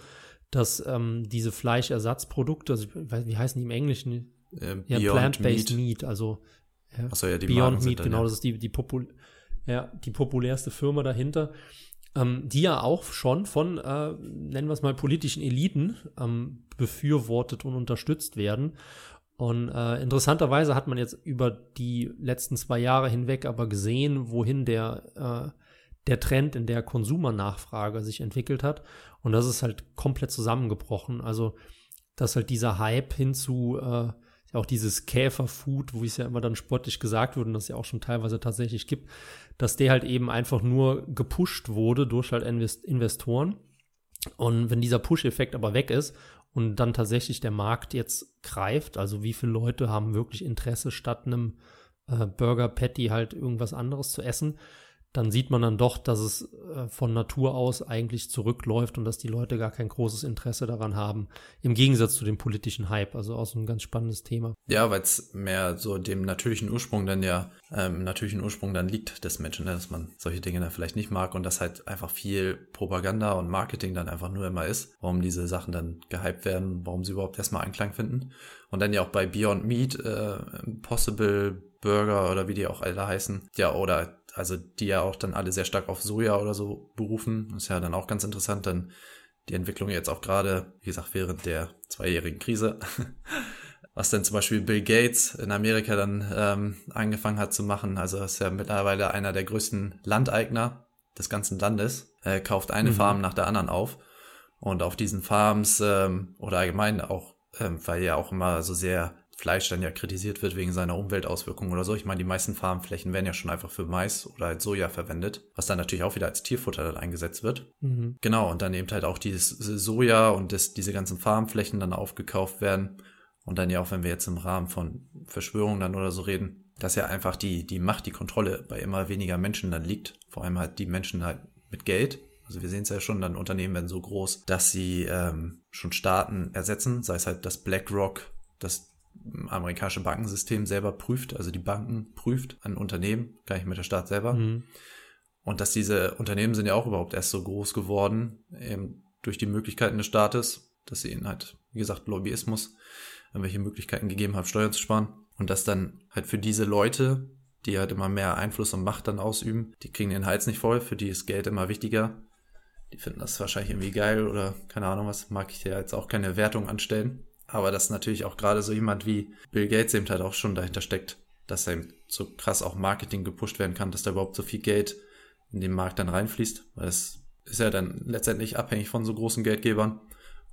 dass ähm, diese Fleischersatzprodukte, also weiß, wie heißen die im Englischen? Ähm, ja, Plant-Based Meat. Meat. also ja, so, ja, Beyond Meat, genau, das ist die, die, Popul ja, die populärste Firma dahinter, ähm, die ja auch schon von, äh, nennen wir es mal, politischen Eliten ähm, befürwortet und unterstützt werden. Und äh, interessanterweise hat man jetzt über die letzten zwei Jahre hinweg aber gesehen, wohin der, äh, der Trend in der Konsumernachfrage sich entwickelt hat. Und das ist halt komplett zusammengebrochen. Also, dass halt dieser Hype hin zu äh, auch dieses Käferfood, wo es ja immer dann sportlich gesagt wurde und das ja auch schon teilweise tatsächlich gibt, dass der halt eben einfach nur gepusht wurde durch halt Invest Investoren. Und wenn dieser Push-Effekt aber weg ist und dann tatsächlich der Markt jetzt greift, also wie viele Leute haben wirklich Interesse, statt einem äh, Burger Patty halt irgendwas anderes zu essen, dann sieht man dann doch, dass es äh, von Natur aus eigentlich zurückläuft und dass die Leute gar kein großes Interesse daran haben, im Gegensatz zu dem politischen Hype. Also auch so ein ganz spannendes Thema. Ja, weil es mehr so dem natürlichen Ursprung dann ja, ähm, natürlichen Ursprung dann liegt des Menschen, ne? dass man solche Dinge dann vielleicht nicht mag und dass halt einfach viel Propaganda und Marketing dann einfach nur immer ist, warum diese Sachen dann gehypt werden, warum sie überhaupt erstmal Anklang finden. Und dann ja auch bei Beyond Meat, äh, Possible Burger oder wie die auch alle heißen, ja, oder also die ja auch dann alle sehr stark auf Soja oder so berufen. ist ja dann auch ganz interessant, dann die Entwicklung jetzt auch gerade, wie gesagt, während der zweijährigen Krise, was denn zum Beispiel Bill Gates in Amerika dann ähm, angefangen hat zu machen. Also ist ja mittlerweile einer der größten Landeigner des ganzen Landes, Er kauft eine mhm. Farm nach der anderen auf Und auf diesen Farms ähm, oder allgemein auch, ähm, weil ja auch immer so sehr Fleisch dann ja kritisiert wird wegen seiner Umweltauswirkungen oder so. Ich meine, die meisten Farmflächen werden ja schon einfach für Mais oder als Soja verwendet, was dann natürlich auch wieder als Tierfutter dann eingesetzt wird. Mhm. Genau, und dann eben halt auch dieses Soja und das, diese ganzen Farmflächen dann aufgekauft werden. Und dann ja auch, wenn wir jetzt im Rahmen von Verschwörungen dann oder so reden, dass ja einfach die, die Macht, die Kontrolle bei immer weniger Menschen dann liegt. Vor allem halt die Menschen halt mit Geld. Also wir sehen es ja schon, dann Unternehmen werden so groß, dass sie ähm, schon Staaten ersetzen, sei es halt das BlackRock, das amerikanische Bankensystem selber prüft, also die Banken prüft an Unternehmen, gar nicht mit der Staat selber. Mhm. Und dass diese Unternehmen sind ja auch überhaupt erst so groß geworden, eben durch die Möglichkeiten des Staates, dass sie ihnen halt, wie gesagt, Lobbyismus, welche Möglichkeiten gegeben haben, Steuern zu sparen. Und dass dann halt für diese Leute, die halt immer mehr Einfluss und Macht dann ausüben, die kriegen den Hals nicht voll, für die ist Geld immer wichtiger. Die finden das wahrscheinlich irgendwie geil oder keine Ahnung was, mag ich dir jetzt auch keine Wertung anstellen. Aber dass natürlich auch gerade so jemand wie Bill Gates eben halt auch schon dahinter steckt, dass da eben so krass auch Marketing gepusht werden kann, dass da überhaupt so viel Geld in den Markt dann reinfließt. Weil es ist ja dann letztendlich abhängig von so großen Geldgebern.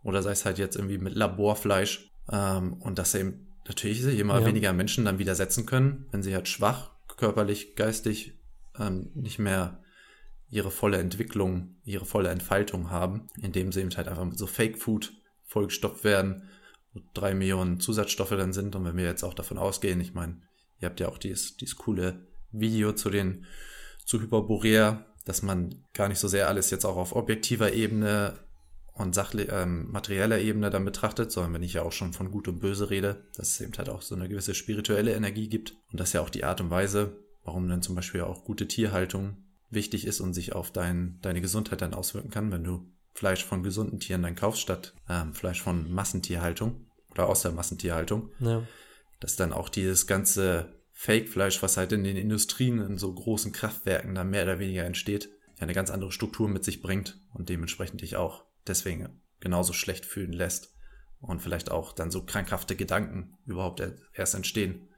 Oder sei es halt jetzt irgendwie mit Laborfleisch. Ähm, und dass eben natürlich sich immer ja. weniger Menschen dann widersetzen können, wenn sie halt schwach, körperlich, geistig ähm, nicht mehr ihre volle Entwicklung, ihre volle Entfaltung haben, indem sie eben halt einfach mit so Fake Food vollgestopft werden drei Millionen Zusatzstoffe dann sind. Und wenn wir jetzt auch davon ausgehen, ich meine, ihr habt ja auch dieses, dieses coole Video zu den, zu Hyperborea, dass man gar nicht so sehr alles jetzt auch auf objektiver Ebene und sachlich, ähm, materieller Ebene dann betrachtet, sondern wenn ich ja auch schon von Gut und Böse rede, dass es eben halt auch so eine gewisse spirituelle Energie gibt und das ja auch die Art und Weise, warum dann zum Beispiel auch gute Tierhaltung wichtig ist und sich auf dein, deine Gesundheit dann auswirken kann, wenn du Fleisch von gesunden Tieren dann kaufst statt ähm, Fleisch von Massentierhaltung oder aus der Massentierhaltung. Ja. Dass dann auch dieses ganze Fake-Fleisch, was halt in den Industrien, in so großen Kraftwerken dann mehr oder weniger entsteht, ja eine ganz andere Struktur mit sich bringt und dementsprechend dich auch deswegen genauso schlecht fühlen lässt und vielleicht auch dann so krankhafte Gedanken überhaupt erst entstehen,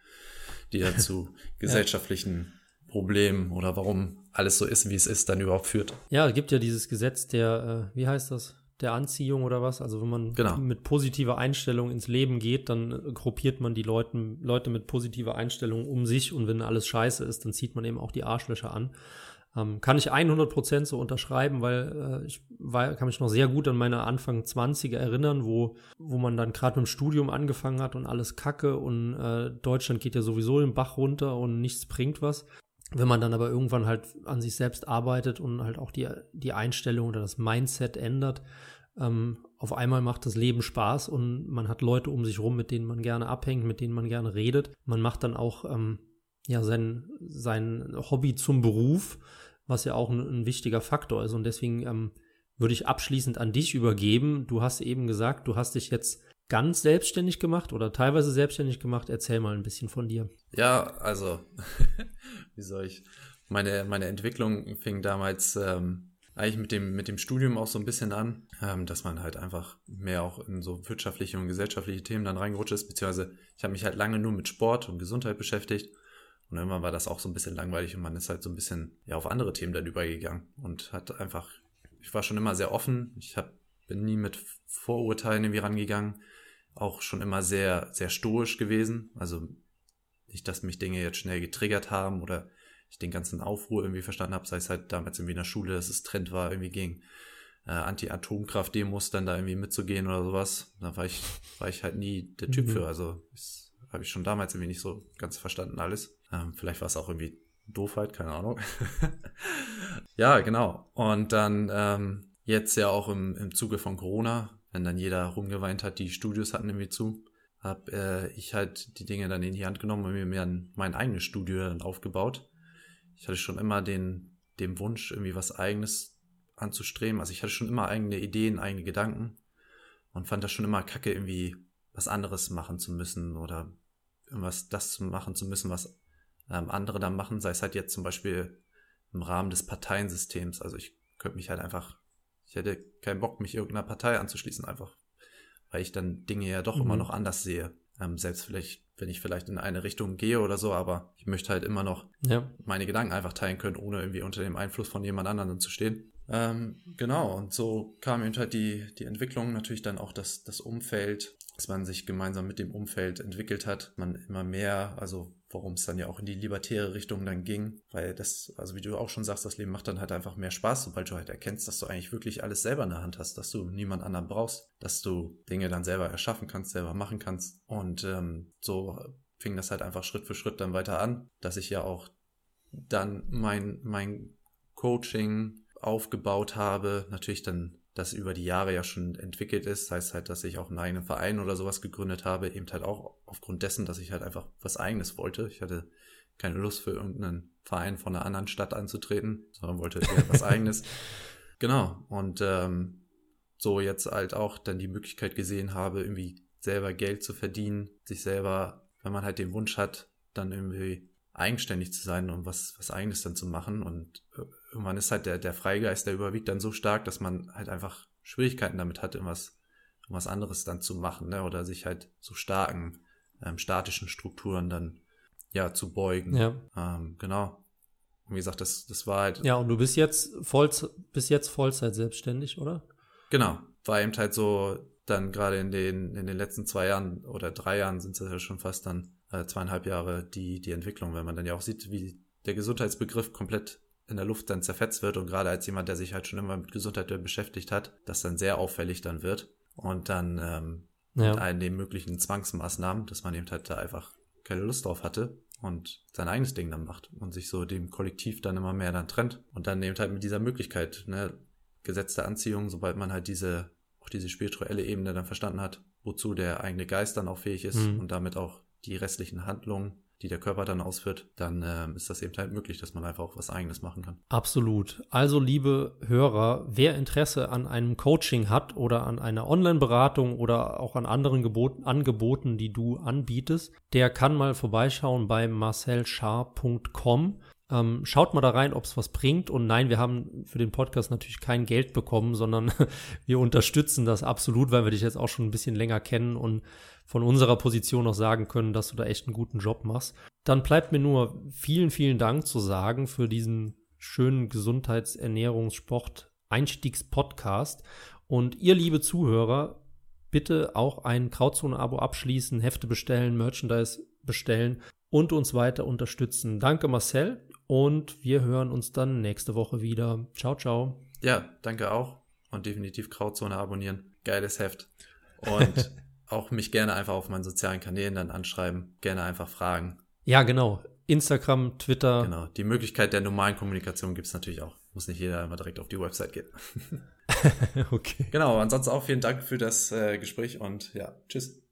die dazu gesellschaftlichen Problemen oder warum alles so ist, wie es ist, dann überhaupt führt. Ja, es gibt ja dieses Gesetz der, äh, wie heißt das? der Anziehung oder was. Also wenn man genau. mit positiver Einstellung ins Leben geht, dann äh, gruppiert man die Leuten, Leute mit positiver Einstellung um sich und wenn alles scheiße ist, dann zieht man eben auch die Arschlöcher an. Ähm, kann ich 100% so unterschreiben, weil äh, ich war, kann mich noch sehr gut an meine Anfang 20er erinnern, wo, wo man dann gerade mit dem Studium angefangen hat und alles kacke und äh, Deutschland geht ja sowieso den Bach runter und nichts bringt was. Wenn man dann aber irgendwann halt an sich selbst arbeitet und halt auch die, die Einstellung oder das Mindset ändert, ähm, auf einmal macht das Leben Spaß und man hat Leute um sich rum, mit denen man gerne abhängt, mit denen man gerne redet. Man macht dann auch ähm, ja sein, sein Hobby zum Beruf, was ja auch ein, ein wichtiger Faktor ist. Und deswegen ähm, würde ich abschließend an dich übergeben. Du hast eben gesagt, du hast dich jetzt ganz selbstständig gemacht oder teilweise selbstständig gemacht. Erzähl mal ein bisschen von dir. Ja, also, wie soll ich? Meine, meine Entwicklung fing damals ähm, eigentlich mit dem, mit dem Studium auch so ein bisschen an, ähm, dass man halt einfach mehr auch in so wirtschaftliche und gesellschaftliche Themen dann reingerutscht ist, beziehungsweise ich habe mich halt lange nur mit Sport und Gesundheit beschäftigt und irgendwann war das auch so ein bisschen langweilig und man ist halt so ein bisschen ja auf andere Themen dann übergegangen und hat einfach, ich war schon immer sehr offen, ich hab, bin nie mit Vorurteilen irgendwie rangegangen, auch schon immer sehr, sehr stoisch gewesen, also nicht, dass mich Dinge jetzt schnell getriggert haben oder ich den ganzen Aufruhr irgendwie verstanden habe, sei es halt damals irgendwie in der Schule, dass es Trend war, irgendwie gegen äh, Anti-Atomkraft-Demos dann da irgendwie mitzugehen oder sowas. Da war ich, war ich halt nie der Typ mhm. für. Also das habe ich schon damals irgendwie nicht so ganz verstanden alles. Ähm, vielleicht war es auch irgendwie Doofheit, keine Ahnung. ja, genau. Und dann ähm, jetzt ja auch im, im Zuge von Corona, wenn dann jeder rumgeweint hat, die Studios hatten irgendwie zu, habe äh, ich halt die Dinge dann in die Hand genommen und mir, mir mein eigenes Studio dann aufgebaut ich hatte schon immer den, den Wunsch, irgendwie was Eigenes anzustreben. Also ich hatte schon immer eigene Ideen, eigene Gedanken und fand das schon immer kacke, irgendwie was anderes machen zu müssen oder irgendwas das zu machen zu müssen, was ähm, andere dann machen, sei es halt jetzt zum Beispiel im Rahmen des Parteiensystems. Also ich könnte mich halt einfach, ich hätte keinen Bock, mich irgendeiner Partei anzuschließen, einfach, weil ich dann Dinge ja doch mhm. immer noch anders sehe. Ähm, selbst vielleicht wenn ich vielleicht in eine Richtung gehe oder so, aber ich möchte halt immer noch ja. meine Gedanken einfach teilen können, ohne irgendwie unter dem Einfluss von jemand anderem zu stehen. Ähm, genau, und so kam eben halt die, die Entwicklung, natürlich dann auch das, das Umfeld, dass man sich gemeinsam mit dem Umfeld entwickelt hat, man immer mehr, also worum es dann ja auch in die libertäre Richtung dann ging, weil das, also wie du auch schon sagst, das Leben macht dann halt einfach mehr Spaß, sobald du halt erkennst, dass du eigentlich wirklich alles selber in der Hand hast, dass du niemand anderen brauchst, dass du Dinge dann selber erschaffen kannst, selber machen kannst. Und ähm, so fing das halt einfach Schritt für Schritt dann weiter an, dass ich ja auch dann mein, mein Coaching aufgebaut habe, natürlich dann das über die Jahre ja schon entwickelt ist, das heißt halt, dass ich auch einen eigenen Verein oder sowas gegründet habe, eben halt auch aufgrund dessen, dass ich halt einfach was eigenes wollte. Ich hatte keine Lust für irgendeinen Verein von einer anderen Stadt anzutreten, sondern wollte eher was eigenes. Genau. Und ähm, so jetzt halt auch dann die Möglichkeit gesehen habe, irgendwie selber Geld zu verdienen, sich selber, wenn man halt den Wunsch hat, dann irgendwie eigenständig zu sein und was, was eigenes dann zu machen. Und äh, irgendwann ist halt der, der Freigeist, der überwiegt dann so stark, dass man halt einfach Schwierigkeiten damit hat, irgendwas, irgendwas anderes dann zu machen, ne? Oder sich halt so starken, ähm, statischen Strukturen dann ja zu beugen. Ja. Ähm, genau. Und wie gesagt, das, das war halt. Ja, und du bist jetzt voll, bis jetzt Vollzeit selbstständig, oder? Genau. War eben halt so, dann gerade in den, in den letzten zwei Jahren oder drei Jahren sind es ja schon fast dann äh, zweieinhalb Jahre die, die Entwicklung, wenn man dann ja auch sieht, wie der Gesundheitsbegriff komplett in der Luft dann zerfetzt wird und gerade als jemand, der sich halt schon immer mit Gesundheit beschäftigt hat, das dann sehr auffällig dann wird und dann ähm, ja. mit allen den möglichen Zwangsmaßnahmen, dass man eben halt da einfach keine Lust drauf hatte und sein eigenes Ding dann macht und sich so dem Kollektiv dann immer mehr dann trennt und dann eben halt mit dieser Möglichkeit, ne, gesetzte Anziehung, sobald man halt diese, auch diese spirituelle Ebene dann verstanden hat, wozu der eigene Geist dann auch fähig ist mhm. und damit auch die restlichen Handlungen, die der Körper dann ausführt, dann äh, ist das eben halt möglich, dass man einfach auch was eigenes machen kann. Absolut. Also, liebe Hörer, wer Interesse an einem Coaching hat oder an einer Online-Beratung oder auch an anderen Geboten, Angeboten, die du anbietest, der kann mal vorbeischauen bei marcelschar.com. Ähm, schaut mal da rein, ob es was bringt. Und nein, wir haben für den Podcast natürlich kein Geld bekommen, sondern wir unterstützen das absolut, weil wir dich jetzt auch schon ein bisschen länger kennen und von unserer Position auch sagen können, dass du da echt einen guten Job machst. Dann bleibt mir nur vielen, vielen Dank zu sagen für diesen schönen Gesundheits-, Ernährungs-, Sport-, Einstiegspodcast. Und ihr, liebe Zuhörer, bitte auch ein Krautzone-Abo abschließen, Hefte bestellen, Merchandise bestellen und uns weiter unterstützen. Danke, Marcel. Und wir hören uns dann nächste Woche wieder. Ciao, ciao. Ja, danke auch. Und definitiv Krautzone abonnieren. Geiles Heft. Und auch mich gerne einfach auf meinen sozialen Kanälen dann anschreiben, gerne einfach fragen. Ja, genau. Instagram, Twitter. Genau. Die Möglichkeit der normalen Kommunikation gibt es natürlich auch. Muss nicht jeder immer direkt auf die Website gehen. okay. Genau. Ansonsten auch vielen Dank für das äh, Gespräch und ja, tschüss.